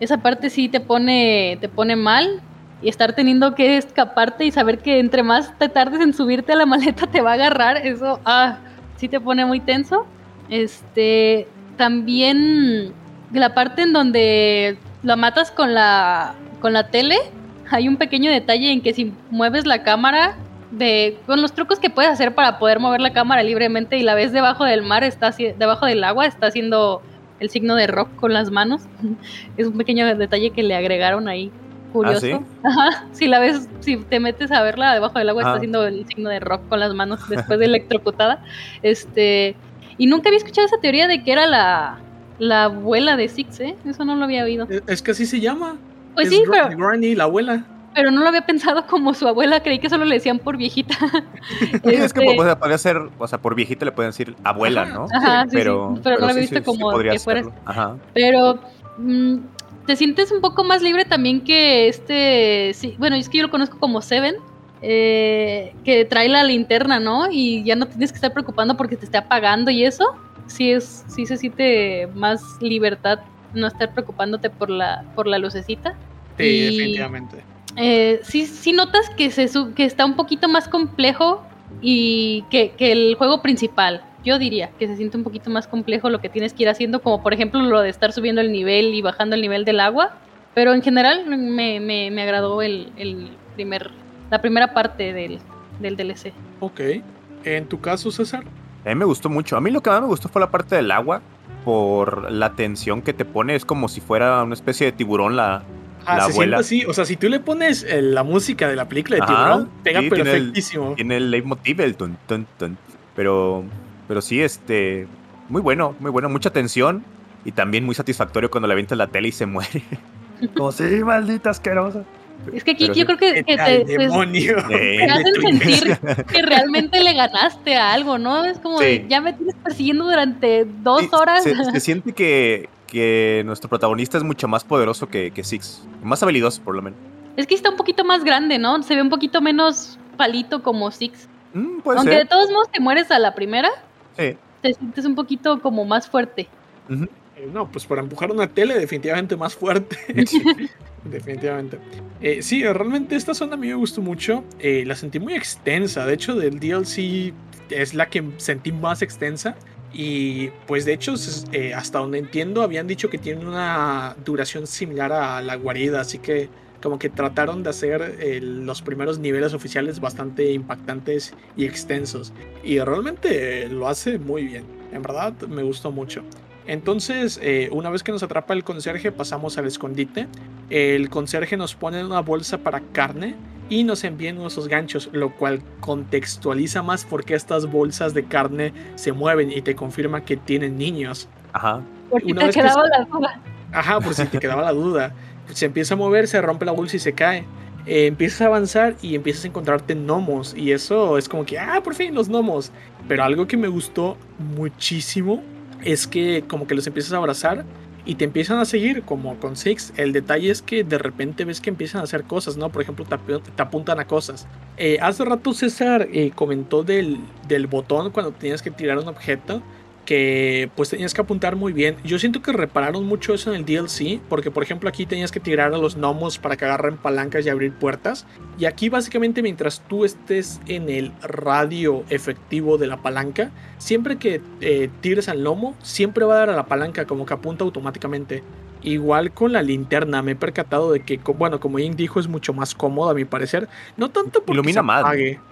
Esa parte sí te pone, te pone mal. Y estar teniendo que escaparte y saber que entre más te tardes en subirte a la maleta te va a agarrar, eso ah, sí te pone muy tenso. Este, también la parte en donde la matas con la, con la tele, hay un pequeño detalle en que si mueves la cámara, de, con los trucos que puedes hacer para poder mover la cámara libremente y la ves debajo del mar, está debajo del agua, está haciendo el signo de rock con las manos. es un pequeño detalle que le agregaron ahí. Curioso.
¿Ah,
Si la ves, si te metes a verla debajo del agua, está ah. haciendo el signo de rock con las manos después de electrocutada. Este, y nunca había escuchado esa teoría de que era la, la abuela de Six, ¿eh? Eso no lo había oído.
Es que así se llama.
Pues sí, pero.
Granny, la abuela.
Pero no lo había pensado como su abuela, creí que solo le decían por viejita.
es que este podría ser, o sea, por viejita le pueden decir abuela, ¿no?
Ajá, sí, pero, pero, no lo había visto como que fuera. Ajá. Pero mm, te sientes un poco más libre también que este, sí, bueno, es que yo lo conozco como Seven, eh, que trae la linterna, ¿no? Y ya no tienes que estar preocupando porque te esté apagando y eso. Sí, es, sí se siente más libertad no estar preocupándote por la, por la lucecita.
Sí, definitivamente.
Eh, sí, sí notas que, se, que está un poquito más complejo y que, que, el juego principal. Yo diría que se siente un poquito más complejo lo que tienes que ir haciendo, como por ejemplo lo de estar subiendo el nivel y bajando el nivel del agua. Pero en general me, me, me agradó el, el primer la primera parte del, del DLC.
Ok. ¿En tu caso, César?
A mí me gustó mucho. A mí lo que más me gustó fue la parte del agua, por la tensión que te pone. Es como si fuera una especie de tiburón la,
ah, la abuela. así. O sea, si tú le pones eh, la música de la película de tiburón, pega perfectísimo.
Tiene el, leitmotiv, el tun, tun, tun. Pero, pero sí, este. Muy bueno, muy bueno. Mucha tensión. Y también muy satisfactorio cuando le avientas la tele y se muere. como, sí, maldita asquerosa.
Es que aquí yo creo que, te, hacen sentir que realmente le ganaste a algo, ¿no? Es como, ya me tienes persiguiendo durante dos horas.
Se, siente que, que, nuestro protagonista es mucho más poderoso que, que Six. Más habilidoso, por lo menos.
Es que está un poquito más grande, ¿no? Se ve un poquito menos palito como Six. Mm, Aunque de todos modos te mueres a la primera,
sí.
te sientes un poquito como más fuerte.
Eh, no, pues para empujar una tele definitivamente más fuerte. definitivamente. Eh, sí, realmente esta zona a mí me gustó mucho. Eh, la sentí muy extensa. De hecho, del DLC es la que sentí más extensa. Y pues de hecho, eh, hasta donde entiendo, habían dicho que tienen una duración similar a la guarida, así que como que trataron de hacer los primeros niveles oficiales bastante impactantes y extensos. Y realmente lo hace muy bien. En verdad me gustó mucho. Entonces, eh, una vez que nos atrapa el conserje, pasamos al escondite. El conserje nos pone una bolsa para carne y nos envía nuestros ganchos, lo cual contextualiza más por qué estas bolsas de carne se mueven y te confirma que tienen niños.
Ajá.
Por si te quedaba la duda.
Ajá, por si te quedaba la duda se empieza a mover, se rompe la bolsa y se cae. Eh, empiezas a avanzar y empiezas a encontrarte gnomos. Y eso es como que, ah, por fin los gnomos. Pero algo que me gustó muchísimo es que como que los empiezas a abrazar y te empiezan a seguir como con Six. El detalle es que de repente ves que empiezan a hacer cosas, ¿no? Por ejemplo, te, apuntan a cosas. Eh, hace rato César eh, comentó del, del botón cuando tenías que tirar un objeto que pues tenías que apuntar muy bien. Yo siento que repararon mucho eso en el DLC, porque por ejemplo aquí tenías que tirar a los gnomos para que agarren palancas y abrir puertas. Y aquí básicamente mientras tú estés en el radio efectivo de la palanca, siempre que eh, tires al gnomo, siempre va a dar a la palanca como que apunta automáticamente. Igual con la linterna, me he percatado de que, bueno, como Ying dijo, es mucho más cómodo a mi parecer. No tanto porque
Ilumina más.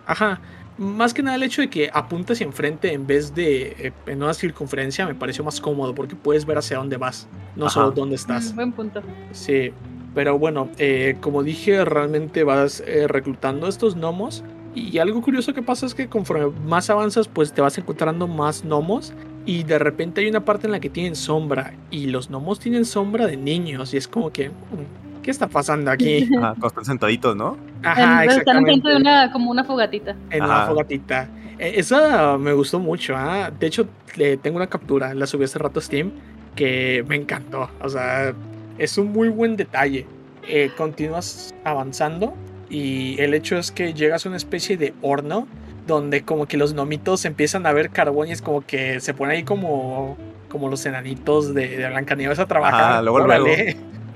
Ajá, más que nada el hecho de que apuntas hacia enfrente en vez de eh, en una circunferencia me pareció más cómodo porque puedes ver hacia dónde vas, no solo dónde estás.
Mm, buen punto.
Sí, pero bueno, eh, como dije, realmente vas eh, reclutando estos gnomos y algo curioso que pasa es que conforme más avanzas, pues te vas encontrando más gnomos y de repente hay una parte en la que tienen sombra y los gnomos tienen sombra de niños y es como que... Mm, ¿qué está pasando aquí?
Ah, están sentaditos, ¿no?
Ajá,
exactamente. Están de una, como una fogatita.
En una fogatita. E, esa me gustó mucho, ¿ah? De hecho, le tengo una captura, la subí hace rato a Steam, que me encantó. O sea, es un muy buen detalle. Eh, continúas avanzando y el hecho es que llegas a una especie de horno donde como que los nomitos empiezan a ver carbón y es como que se ponen ahí como, como los enanitos de, de Blancanieves a trabajar.
Ah, luego, luego.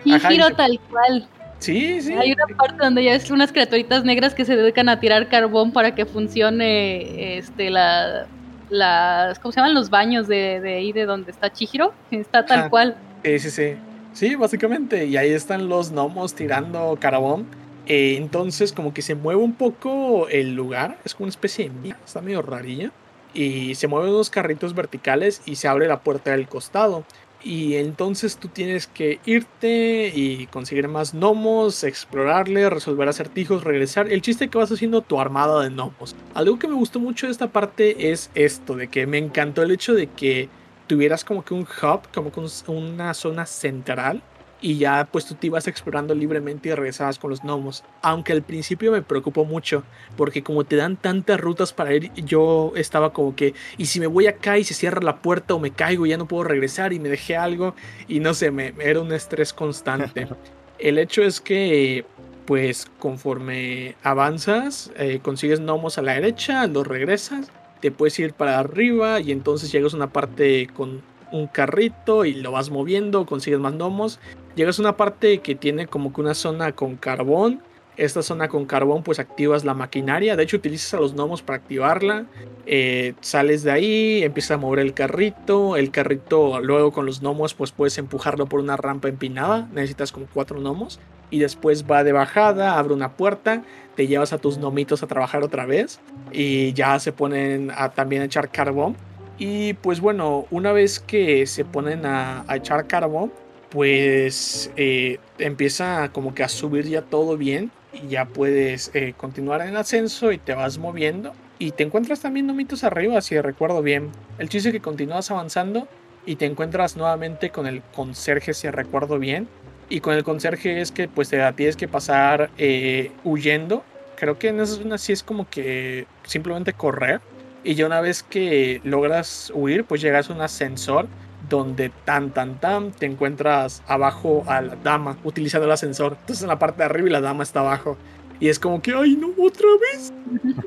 Y giro tal cual.
Sí, sí.
Hay una parte donde ya es unas criaturitas negras que se dedican a tirar carbón para que funcione este la las ¿cómo se llaman? los baños de, de ahí de donde está Chihiro, está tal cual.
Sí, sí, sí. Sí, básicamente, y ahí están los gnomos tirando carbón. Eh, entonces, como que se mueve un poco el lugar, es como una especie de mía, está medio rarilla. Y se mueven unos carritos verticales y se abre la puerta del costado. Y entonces tú tienes que irte y conseguir más gnomos, explorarle, resolver acertijos, regresar. El chiste que vas haciendo tu armada de gnomos. Algo que me gustó mucho de esta parte es esto, de que me encantó el hecho de que tuvieras como que un hub, como que una zona central y ya pues tú te ibas explorando libremente y regresabas con los gnomos. Aunque al principio me preocupó mucho, porque como te dan tantas rutas para ir, yo estaba como que, y si me voy acá y se cierra la puerta o me caigo y ya no puedo regresar y me dejé algo y no sé, me, era un estrés constante. El hecho es que pues conforme avanzas, eh, consigues gnomos a la derecha, los regresas, te puedes ir para arriba y entonces llegas a una parte con un carrito y lo vas moviendo, consigues más gnomos. Llegas a una parte que tiene como que una zona con carbón. Esta zona con carbón pues activas la maquinaria. De hecho utilizas a los gnomos para activarla. Eh, sales de ahí, empiezas a mover el carrito. El carrito luego con los gnomos pues puedes empujarlo por una rampa empinada. Necesitas como cuatro gnomos. Y después va de bajada, abre una puerta. Te llevas a tus gnomitos a trabajar otra vez. Y ya se ponen a también echar carbón. Y pues bueno, una vez que se ponen a, echar carbón, pues eh, empieza como que a subir ya todo bien y ya puedes eh, continuar en ascenso y te vas moviendo y te encuentras también nomitos arriba si recuerdo bien. El chiste es que continúas avanzando y te encuentras nuevamente con el conserje si recuerdo bien y con el conserje es que pues te tienes que pasar eh, huyendo. Creo que en esa zona sí es como que simplemente correr y ya una vez que logras huir, pues llegas a un ascensor donde tan tan tan te encuentras abajo a la dama utilizando el ascensor. Entonces en la parte de arriba y la dama está abajo. Y es como que, ay no, otra vez.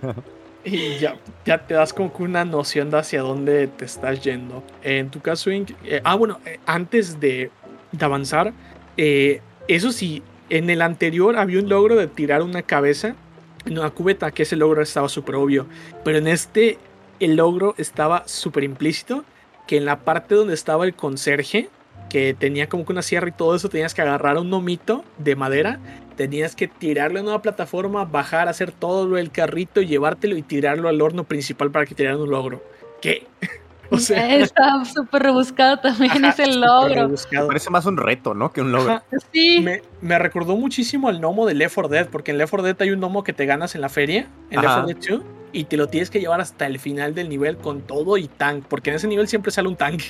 y ya, ya te das como que una noción de hacia dónde te estás yendo. En tu caso, eh, ah, bueno, eh, antes de, de avanzar, eh, eso sí, en el anterior había un logro de tirar una cabeza en una cubeta, que ese logro estaba súper obvio. Pero en este, el logro estaba súper implícito. Que en la parte donde estaba el conserje, que tenía como que una sierra y todo eso, tenías que agarrar un nomito de madera, tenías que tirarlo en una plataforma, bajar, hacer todo el carrito llevártelo y tirarlo al horno principal para que tiraran un logro. ¿Qué?
O sea, está súper rebuscado también ese logro.
Parece más un reto, ¿no? Que un logro.
Sí. Me, recordó muchísimo al gnomo de Left 4 Dead, porque en Left 4 Dead hay un gnomo que te ganas en la feria, en Left 4 Dead 2, y te lo tienes que llevar hasta el final del nivel con todo y tank, porque en ese nivel siempre sale un tank.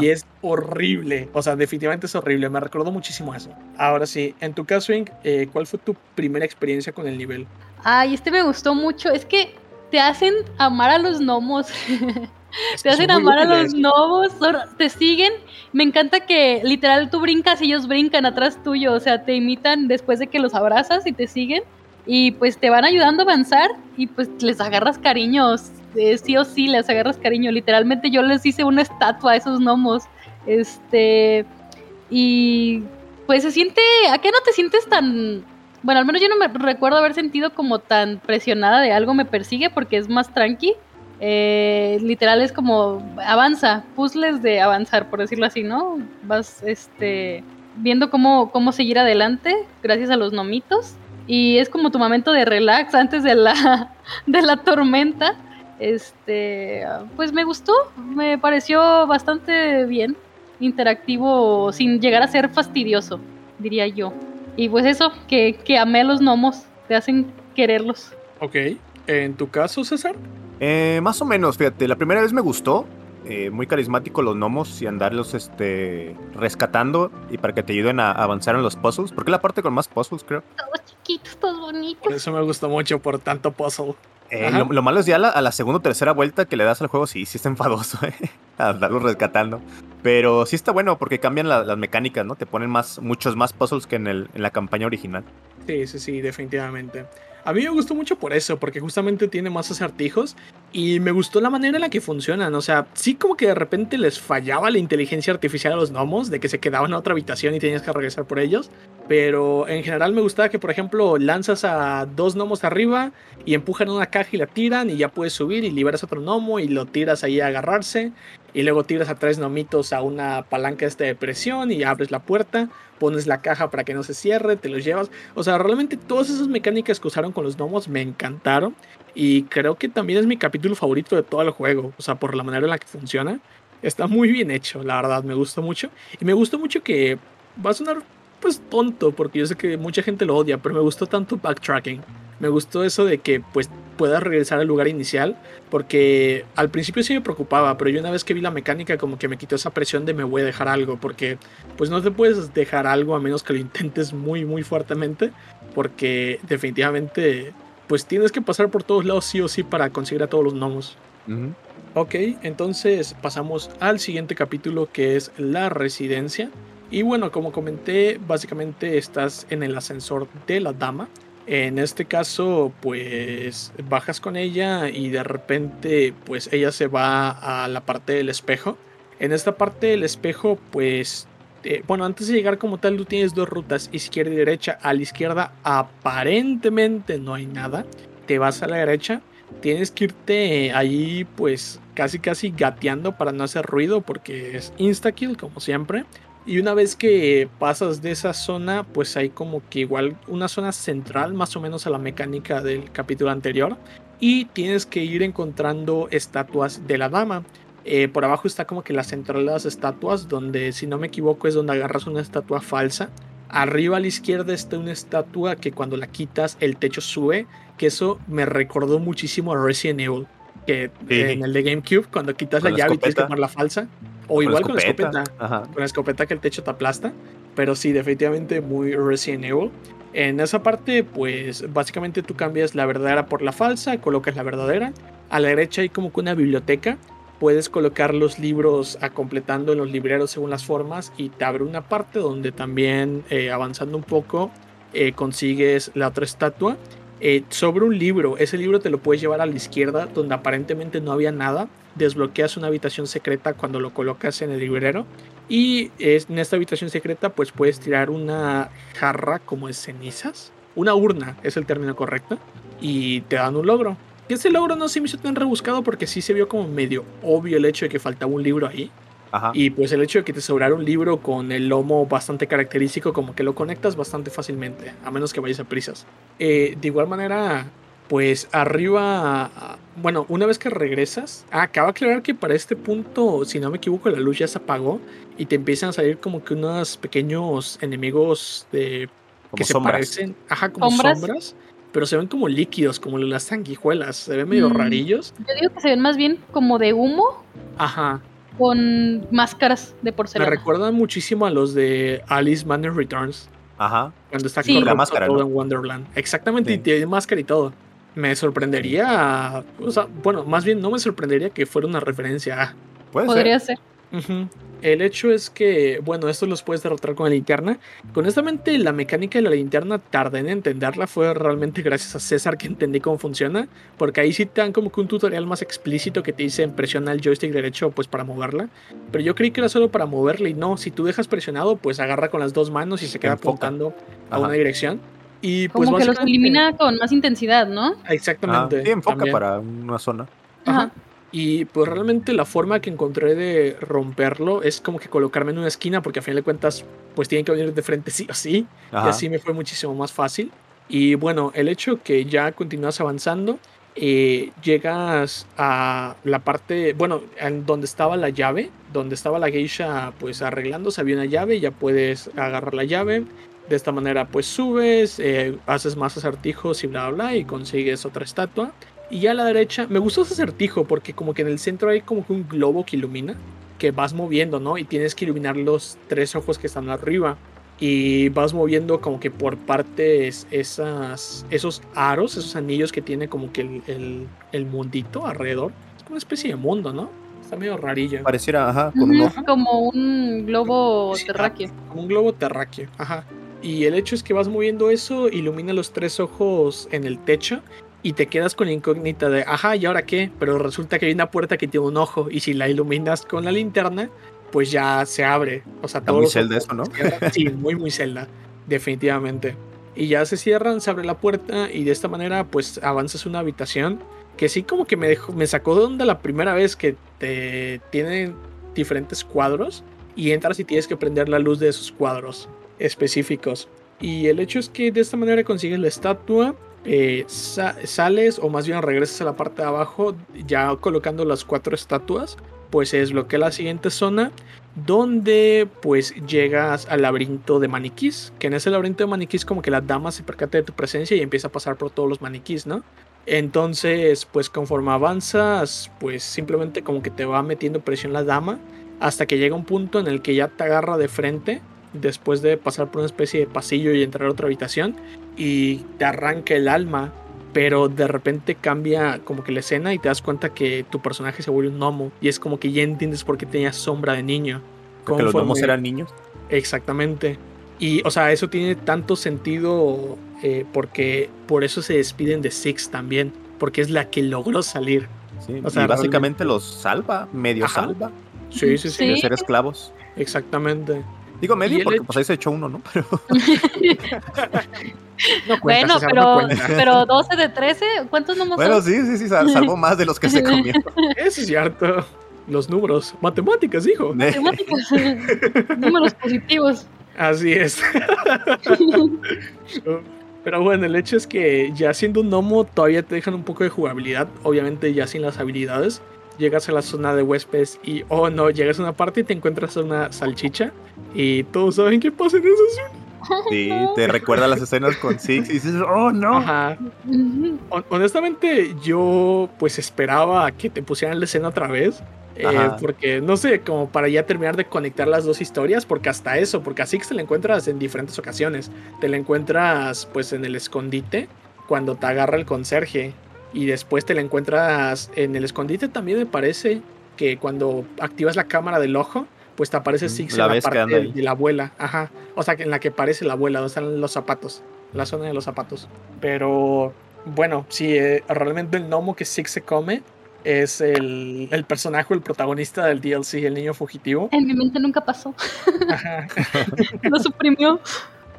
Y es horrible. O sea, definitivamente es horrible. Me recordó muchísimo eso. Ahora sí, en tu caso, eh, ¿cuál fue tu primera experiencia con el nivel?
Ay, este me gustó mucho. Es que te hacen amar a los gnomos. te hacen amar a los gnomos, te siguen. Me encanta que literal tú brincas y ellos brincan atrás tuyo. O sea, te imitan después de que los abrazas y te siguen. Y pues te van ayudando a avanzar y pues les agarras cariños sí o sí les agarras cariño. Literalmente yo les hice una estatua a esos gnomos. Este. Y pues se siente. ¿A qué no te sientes tan.? Bueno, al menos yo no me recuerdo haber sentido como tan presionada de algo me persigue porque es más tranqui. Eh, literal es como avanza, puzzles de avanzar, por decirlo así, ¿no? Vas este, viendo cómo, cómo seguir adelante gracias a los nomitos. Y es como tu momento de relax antes de la, de la tormenta. Este, pues me gustó, me pareció bastante bien, interactivo, sin llegar a ser fastidioso, diría yo. Y pues eso, que, que amé los gnomos, te hacen quererlos.
Ok, ¿en tu caso, César?
Eh, más o menos, fíjate, la primera vez me gustó, eh, muy carismático los gnomos y andarlos este, rescatando y para que te ayuden a avanzar en los puzzles, porque la parte con más puzzles, creo.
Todos chiquitos, todos bonitos.
Por eso me gustó mucho, por tanto puzzle.
Eh, lo, malo es ya a la segunda o tercera vuelta que le das al juego, sí, sí está enfadoso, ¿eh? A darlo rescatando. Pero sí está bueno porque cambian las mecánicas, ¿no? Te ponen más, muchos más puzzles que en, el, en la campaña original.
Sí, sí, sí, definitivamente. A mí me gustó mucho por eso, porque justamente tiene más acertijos y me gustó la manera en la que funcionan. O sea, sí como que de repente les fallaba la inteligencia artificial a los gnomos, de que se quedaban en otra habitación y tenías que regresar por ellos. Pero en general me gustaba que, por ejemplo, lanzas a dos gnomos arriba y empujan una caja y la tiran y ya puedes subir y liberas otro gnomo y lo tiras ahí a agarrarse. Y luego tiras a tres gnomitos a una palanca esta de presión y abres la puerta, pones la caja para que no se cierre, te los llevas. O sea, realmente todas esas mecánicas que usaron con los gnomos me encantaron. Y creo que también es mi capítulo favorito de todo el juego. O sea, por la manera en la que funciona. Está muy bien hecho, la verdad, me gusta mucho. Y me gustó mucho que va a sonar pues tonto, porque yo sé que mucha gente lo odia, pero me gustó tanto backtracking. Me gustó eso de que pues puedas regresar al lugar inicial, porque al principio sí me preocupaba, pero yo una vez que vi la mecánica como que me quitó esa presión de me voy a dejar algo, porque pues no te puedes dejar algo a menos que lo intentes muy muy fuertemente, porque definitivamente pues tienes que pasar por todos lados sí o sí para conseguir a todos los gnomos. Ok, entonces pasamos al siguiente capítulo que es la residencia. Y bueno, como comenté, básicamente estás en el ascensor de la dama. En este caso, pues bajas con ella y de repente, pues ella se va a la parte del espejo. En esta parte del espejo, pues, eh, bueno, antes de llegar como tal, tú tienes dos rutas, izquierda y derecha. A la izquierda aparentemente no hay nada. Te vas a la derecha. Tienes que irte ahí, pues, casi casi gateando para no hacer ruido porque es insta-kill, como siempre. Y una vez que pasas de esa zona, pues hay como que igual una zona central más o menos a la mecánica del capítulo anterior. Y tienes que ir encontrando estatuas de la dama. Eh, por abajo está como que la central de las estatuas, donde si no me equivoco es donde agarras una estatua falsa. Arriba a la izquierda está una estatua que cuando la quitas el techo sube, que eso me recordó muchísimo a Resident Evil. Que en el de GameCube, cuando quitas la, llave y tienes que tomar la falsa, o igual con la escopeta. Con la escopeta que el techo te aplasta. Pero sí, definitivamente muy Resident Evil. En esa parte, pues básicamente tú cambias la verdadera por la falsa, colocas la verdadera. A la derecha hay como que una biblioteca. Puedes colocar los libros a completando en los libreros según las formas y te abre una parte donde también eh, avanzando un poco eh, consigues la otra estatua. Eh, sobre un libro, ese libro te lo puedes llevar a la izquierda donde aparentemente no había nada desbloqueas una habitación secreta cuando lo colocas en el librero. Y en esta habitación secreta pues puedes tirar una jarra como de cenizas. Una urna es el término correcto. Y te dan un logro. Que ese logro no se me hizo tan rebuscado porque sí se vio como medio obvio el hecho de que faltaba un libro ahí.
Ajá.
Y pues el hecho de que te sobrara un libro con el lomo bastante característico, como que lo conectas bastante fácilmente, a menos que vayas a prisas. Eh, de igual manera, pues arriba, ah, bueno, una vez que regresas, ah, acaba de aclarar que para este punto, si no me equivoco, la luz ya se apagó y te empiezan a salir como que unos pequeños enemigos de,
Como
que se parecen, ajá, como
¿Sombras?
sombras, pero se ven como líquidos, como las sanguijuelas, se ven medio
Mm.
rarillos.
Yo digo que se ven más bien como de humo
Ajá,
con máscaras de
me
porcelana.
recuerdan muchísimo a los de Alice Manner Returns.
Ajá.
Cuando está
Sí.
corrupto
La máscara,
todo
¿no?
en Wonderland. Exactamente, y
Sí.
tiene máscara y todo. Me sorprendería. O sea, bueno, más bien no me sorprendería que fuera una referencia a.
Puede
Podría
ser.
El hecho es que, bueno, estos los puedes derrotar con la linterna. Honestamente, la mecánica de la linterna tardé en entenderla. Fue realmente gracias a César que entendí cómo funciona. Porque ahí sí te dan como que un tutorial más explícito que te dice presiona el joystick derecho pues para moverla. Pero yo creí que era solo para moverla y no. Si tú dejas presionado, pues agarra con las dos manos y se queda
Enfoca.
apuntando a
Ajá.
una dirección. Y pues
Como que los elimina con más intensidad, ¿no?
Ah,
Exactamente.
sí, enfoca
también.
para una zona.
Ajá.
Ajá.
Y pues realmente la forma que encontré de romperlo es como que colocarme en una esquina, porque a fin de cuentas, pues tienen que venir de frente sí o sí.
Ajá.
Y así me fue muchísimo más fácil. Y bueno, el hecho que ya continúas avanzando, eh, llegas a la parte, bueno, en donde estaba la llave, donde estaba la geisha pues arreglándose, había una llave, ya puedes agarrar la llave. De esta manera pues subes, eh, haces más acertijos y bla bla bla y consigues otra estatua. Y ya a la derecha, me gustó ese acertijo porque como que en el centro hay como que un globo que ilumina, que vas moviendo, ¿no? Y tienes que iluminar los tres ojos que están arriba y vas moviendo como que por partes esas, esos aros, esos anillos que tiene como que el, el- el mundito alrededor. Es como una especie de mundo, ¿no? Está medio rarillo.
Pareciera, ajá, con un ojo.
Como un globo terráqueo.
Como un globo terráqueo, ajá. Y el hecho es que vas moviendo eso, ilumina los tres ojos en el techo y te quedas con la incógnita de, ajá, ¿y ahora qué? Pero resulta que hay una puerta que tiene un ojo y si la iluminas con la linterna, pues ya se abre. O sea, todos
muy
ojos
eso, ¿no?
Sí, muy, muy Zelda, definitivamente. Y ya se cierran, se abre la puerta y de esta manera pues avanzas una habitación que sí como que me dejó, me sacó de onda la primera vez que te tienen diferentes cuadros y entras y tienes que prender la luz de esos cuadros específicos. Y el hecho es que de esta manera consigues la estatua, eh, sa- sales o más bien regresas a la parte de abajo ya colocando las cuatro estatuas, pues se desbloquea la siguiente zona donde pues llegas al laberinto de maniquís, que en ese laberinto de maniquís como que la dama se percata de tu presencia y empieza a pasar por todos los maniquís, ¿no? Entonces, pues conforme avanzas, pues simplemente como que te va metiendo presión la dama hasta que llega un punto en el que ya te agarra de frente después de pasar por una especie de pasillo y entrar a otra habitación y te arranca el alma, pero de repente cambia como que la escena y te das cuenta que tu personaje se vuelve un gnomo y es como que ya entiendes por qué tenía sombra de niño.
Porque los gnomos eran niños.
Exactamente. Y, o sea, eso tiene tanto sentido eh, porque por eso se despiden de Six también, porque es la que logró salir.
Sí.
O sea,
y básicamente
realmente-
los salva, medio
Ajá.
salva
Sí, sí, sí,
Sí.
de ser esclavos.
exactamente.
Digo medio porque
hecho-
pues ahí se echó uno, ¿no? Pero
No cuenta,
Bueno, pero, pero 12 de 13, ¿cuántos nomás
bueno,
son?
sí, sí, sí, sal- salvó más de los que se comió.
Eso es cierto. Los números, matemáticas, hijo.
Matemáticas. Números positivos.
Así es. Pero bueno, el hecho es que ya siendo un gnomo todavía te dejan un poco de jugabilidad, obviamente ya sin las habilidades. Llegas a la zona de huéspedes y, oh no, llegas a una parte y te encuentras a una salchicha y todos saben qué pasa en esa zona.
Sí, te recuerda las escenas con Six y dices, oh no.
Ajá. Honestamente, yo pues esperaba que te pusieran la escena otra vez. eh, porque no sé, como para ya terminar de conectar las dos historias, porque hasta eso, porque a Six te la encuentras en diferentes ocasiones. Te la encuentras pues en el escondite cuando te agarra el conserje. Y después te la encuentras en el escondite también me parece que cuando activas la cámara del ojo, pues te aparece
Mm,
Six
la
en la parte de, de la abuela. Ajá. O sea, que en la que aparece la abuela, donde están los zapatos. La zona de los zapatos. Pero bueno, sí, eh, realmente el gnomo que Six se come es el, el personaje, el protagonista del DLC, el niño fugitivo.
En mi mente nunca pasó.
Ajá.
Lo suprimió.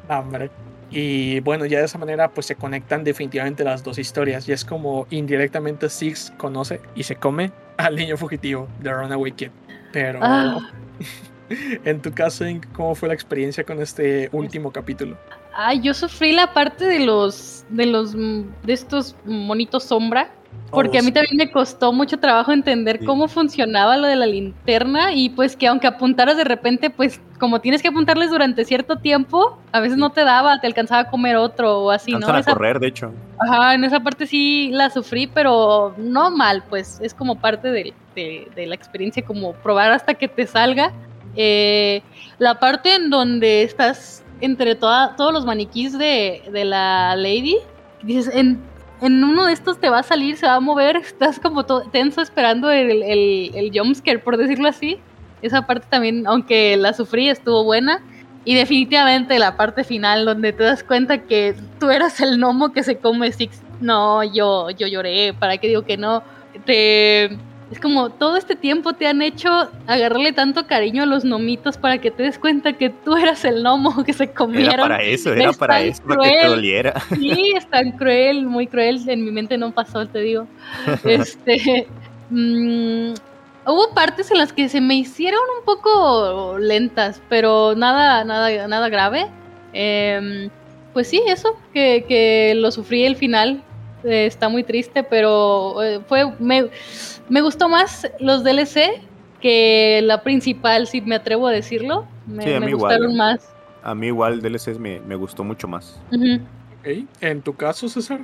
Hombre. Y bueno, ya de esa manera pues se conectan definitivamente las dos historias. Y es como indirectamente Six conoce y se come al niño fugitivo de Runaway Kid. Pero
Ah.
en tu caso, ¿cómo fue la experiencia con este último capítulo?
Ay, yo sufrí la parte de los de los de estos monitos sombra, porque a mí también me costó mucho trabajo entender
Sí.
cómo funcionaba lo de la linterna y pues que aunque apuntaras de repente, pues como tienes que apuntarles durante cierto tiempo, a veces no te daba, te alcanzaba a comer otro o así, ¿no?
Alcanzan a
Esa-
correr, de hecho.
Ajá, en esa parte sí la sufrí, pero no mal, pues es como parte de, de- de la experiencia, como probar hasta que te salga. Eh, la parte en donde estás entre toda, todos los maniquís de, de la lady, dices, en, en uno de estos te va a salir, se va a mover, estás como todo tenso esperando el, el, el jumpscare, por decirlo así. Esa parte también, aunque la sufrí, estuvo buena. Y definitivamente la parte final donde te das cuenta que tú eras el gnomo que se come Six. No, yo, yo lloré, ¿para qué digo que no? Te... Es como todo este tiempo te han hecho agarrarle tanto cariño a los gnomitos para que te des cuenta que tú eras el gnomo que se comieron.
Era para eso, era
Es
para eso, para que te doliera.
Sí, es tan cruel, muy cruel. En mi mente no pasó, te digo. Este. mm, hubo partes en las que se me hicieron un poco lentas, pero nada, nada, nada grave. Em, pues sí, eso, que, que lo sufrí el final. eh, está muy triste, pero eh, fue. Me, me gustó más los DLC que la principal, si me atrevo a decirlo. Me,
Sí, a
me
mí igual,
gustaron
eh.
más.
A mí igual DLCs me, me gustó mucho más.
En tu caso, César.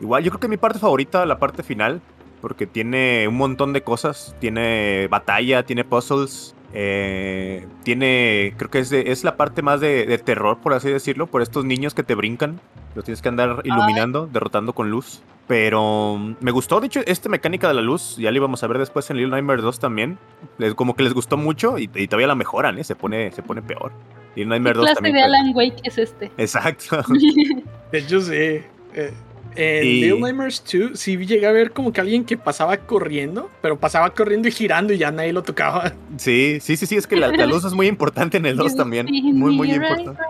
Igual, yo creo que mi parte favorita, la parte final, porque tiene un montón de cosas. Tiene batalla, tiene puzzles. Eh, tiene, creo que es, de- es la parte más de, de terror, por así decirlo, por estos niños que te brincan. Los tienes que andar iluminando, derrotando con luz. Pero mm, me gustó, de hecho, esta mecánica de la luz, ya la íbamos a ver después en Little Nightmares 2 también. Les, como que les gustó mucho y, y todavía la mejoran, ¿eh? Se pone, se pone peor. Little
¿Qué
Nightmares 2
clase
también.
de
pero-
Alan Wake es este?
Exacto.
De hecho, sí. eh, en
Y-
Little Nightmares 2 sí llegué a ver como que alguien que pasaba corriendo, pero pasaba corriendo y girando y ya nadie lo tocaba.
Sí, sí, sí, sí, es que la, la luz es muy importante en el 2
You
también. Muy, muy importante.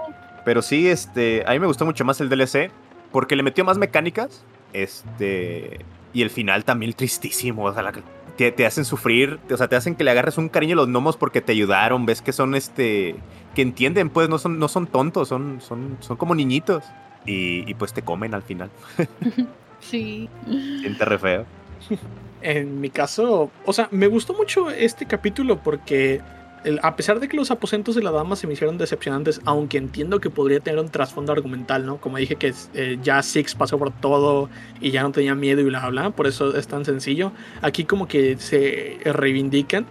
Pero sí, este, a mí me gustó mucho más el DLC porque le metió más mecánicas. Este, y el final también tristísimo. O sea, la te, te hacen sufrir, o sea, te hacen que le agarres un cariño a los gnomos porque te ayudaron. Ves que son, este, que entienden, pues, no son, no son tontos, son, son, son como niñitos. Y, y, pues te comen al final.
Sí.
Siente re feo.
En mi caso, o sea, me gustó mucho este capítulo porque el- a pesar de que los aposentos de la dama se me hicieron decepcionantes, aunque entiendo que podría tener un trasfondo argumental, ¿no? Como dije que eh, ya Six pasó por todo y ya no tenía miedo y bla, bla, por eso es tan sencillo. Aquí como que se reivindican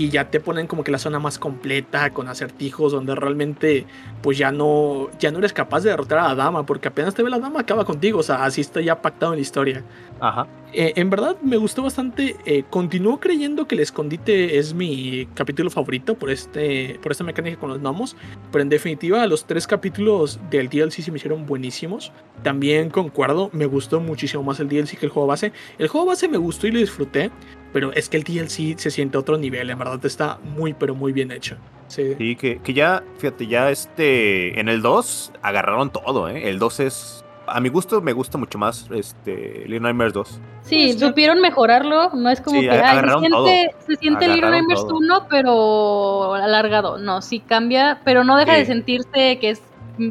y ya te ponen como que la zona más completa con acertijos donde realmente pues ya no ya no eres capaz de derrotar a la dama porque apenas te ve la dama acaba contigo, o sea, así está ya pactado en la historia.
Ajá.
Eh, en verdad me gustó bastante. eh, continúo creyendo que el escondite es mi capítulo favorito por, este, por esta mecánica con los gnomos. Pero en definitiva, los tres capítulos del DLC se me hicieron buenísimos. También concuerdo, me gustó muchísimo más el DLC que el juego base. El juego base me gustó y lo disfruté. Pero es que el DLC se siente a otro nivel. En verdad está muy, pero muy bien hecho. Sí.
Sí, que, que ya, fíjate, ya este, en el 2 agarraron todo, ¿eh? El 2 es, a mi gusto me gusta mucho más, este, Little Nightmares 2.
Sí,
Pues ya-
supieron mejorarlo. No es como
Sí,
que ay, se siente, se siente Little Nightmares
todo.
1, pero alargado. No, sí cambia, pero no deja
Sí.
de sentirse que es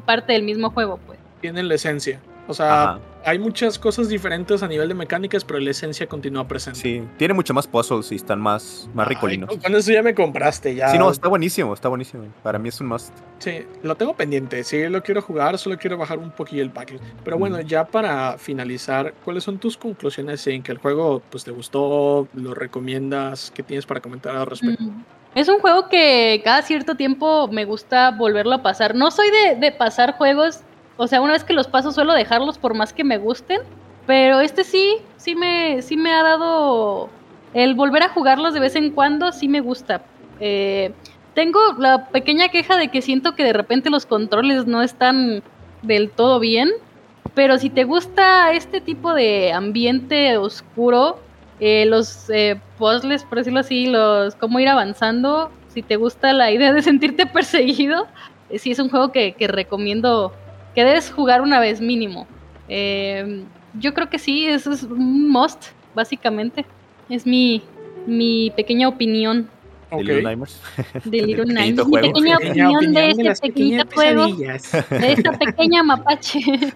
parte del mismo juego, pues.
Tienen la esencia. O sea,
Ajá,
hay muchas cosas diferentes a nivel de mecánicas, pero la esencia continúa presente.
sí, tiene mucho más puzzles y están más, más
Ay,
ricolinos.
con eso ya me compraste. Ya.
Sí, no, está buenísimo, está buenísimo. Para mí es un must.
Sí, lo tengo pendiente. Sí, lo quiero jugar, solo quiero bajar un poquillo el package. Pero bueno,
Mm.
ya para finalizar, ¿cuáles son tus conclusiones en que el juego pues te gustó? ¿Lo recomiendas? ¿Qué tienes para comentar al respecto?
Mm. Es un juego que cada cierto tiempo me gusta volverlo a pasar. No soy de, de pasar juegos, o sea, una vez que los paso suelo dejarlos por más que me gusten, pero este sí, sí me, sí me ha dado el volver a jugarlos de vez en cuando, sí me gusta. Eh, tengo la pequeña queja de que siento que de repente los controles no están del todo bien, pero si te gusta este tipo de ambiente oscuro, eh, los eh, puzzles, por decirlo así, los cómo ir avanzando. Si te gusta la idea de sentirte perseguido, eh, sí es un juego que, que recomiendo que debes jugar una vez mínimo. Eh, yo creo que sí, eso es un must, básicamente. Es mi, mi pequeña opinión
De
Ok.
Little Nightmares.
de Little Nightmares. Mi pequeña opinión de este pequeñito juego, de esta pequeña mapache.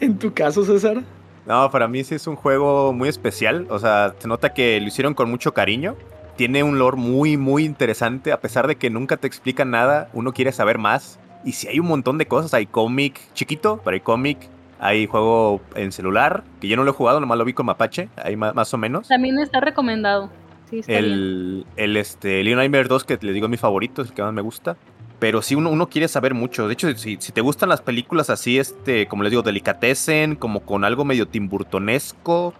en tu caso, César.
No, para mí sí es un juego muy especial. O sea, se nota que lo hicieron con mucho cariño. Tiene un lore muy, muy interesante. A pesar de que nunca te explican nada, uno quiere saber más. Y si hay un montón de cosas. Hay cómic chiquito, pero hay cómic. Hay juego en celular, que yo no lo he jugado, nomás lo vi con Mapache, ahí más o menos.
También está recomendado. Sí, está bien.
El, el este, Little Nightmares 2, que les digo es mi favorito, es el que más me gusta. Pero sí, uno, uno quiere saber mucho. De hecho, si, si te gustan las películas así, este, como les digo, delicatessen, como con algo medio timburtonesco,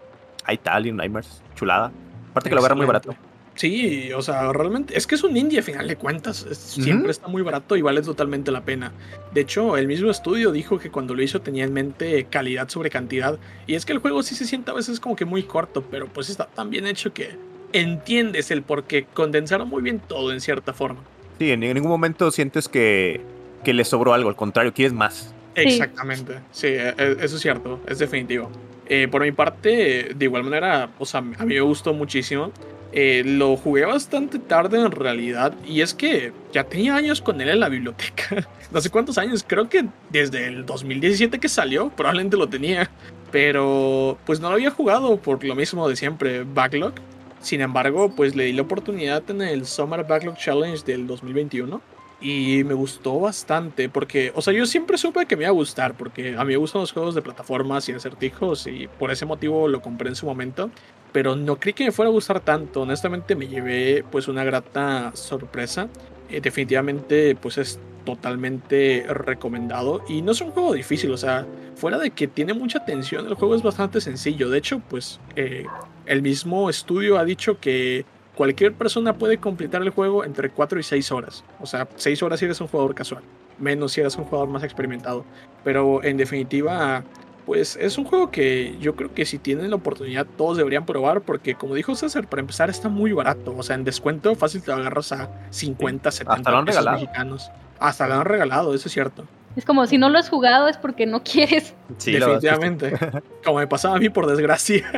ahí está, Nightmares, chulada. Aparte que lo agarra muy
Excelente.
barato.
Sí, o sea, realmente es que es un indie a final de cuentas. es-. Siempre está muy barato y vale totalmente la pena. De hecho, el mismo estudio dijo que cuando lo hizo tenía en mente calidad sobre cantidad. Y es que el juego sí se siente a veces como que muy corto, pero pues está tan bien hecho que entiendes el por qué condensaron muy bien todo en cierta forma.
Sí, en, en ningún momento sientes que, que le sobró algo, al contrario, quieres más.
Exactamente, sí, e- e- eso es cierto, es definitivo. Eh, por mi parte, de igual manera, o sea, a mí me gustó muchísimo. Eh, lo jugué bastante tarde en realidad, y es que ya tenía años con él en la biblioteca. No sé cuántos años, creo que desde el 2017 que salió, probablemente lo tenía. Pero pues no lo había jugado por lo mismo de siempre, Backlog. Sin embargo, pues le di la oportunidad en el Summer Backlog Challenge del 2021. Y me gustó bastante porque, o sea, yo siempre supe que me iba a gustar porque a mí me gustan los juegos de plataformas y acertijos y por ese motivo lo compré en su momento. Pero no creí que me fuera a gustar tanto. Honestamente me llevé pues una grata sorpresa. Eh, definitivamente pues es totalmente recomendado y no es un juego difícil, o sea, fuera de que tiene mucha tensión, el juego es bastante sencillo. De hecho, pues eh, el mismo estudio ha dicho que cualquier persona puede completar el juego entre 4 y 6 horas. O sea, 6 horas si eres un jugador casual, menos si eres un jugador más experimentado. Pero en definitiva, pues es un juego que yo creo que si tienen la oportunidad todos deberían probar porque como dijo César, para empezar está muy barato. O sea, en descuento fácil te lo agarras a 50, 70
Hasta lo han
pesos
regalado.
mexicanos. Hasta lo han regalado, eso es cierto.
Es como si no lo has jugado es porque no quieres.
Sí,
Definitivamente. Como me pasaba a mí, por desgracia.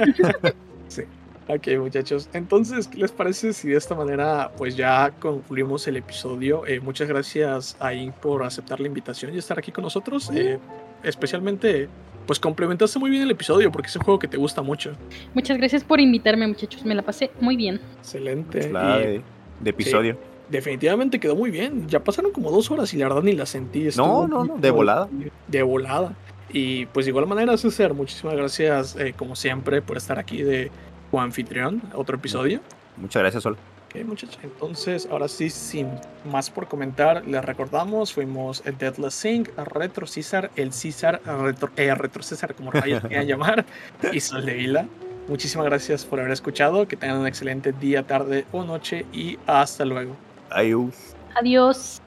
sí. Ok, muchachos. Entonces, ¿qué les parece si de esta manera, pues ya concluimos el episodio? Eh, muchas gracias a Ink por aceptar la invitación y estar aquí con nosotros. Eh, especialmente, pues complementaste muy bien el episodio porque es un juego que te gusta mucho.
Muchas gracias por invitarme, muchachos. Me la pasé muy bien.
Excelente.
chulada
Y
de, de episodio.
definitivamente quedó muy bien. Ya pasaron como dos horas y la verdad ni la sentí. Estuvo
no, no,
muy-
de volada.
De volada. Y pues de igual manera, César, muchísimas gracias, eh, como siempre, por estar aquí de coanfitrión, otro episodio.
Muchas gracias, Sol.
Ok, muchachos. Entonces, ahora sí, sin más por comentar, les recordamos, fuimos el Deadless Sync, Retro César, el César, Retro, eh, Retro César, como rayos quieran llamar, y Sol de Vila. Muchísimas gracias por haber escuchado, que tengan un excelente día, tarde o noche, y hasta luego.
Adiós.
Adiós.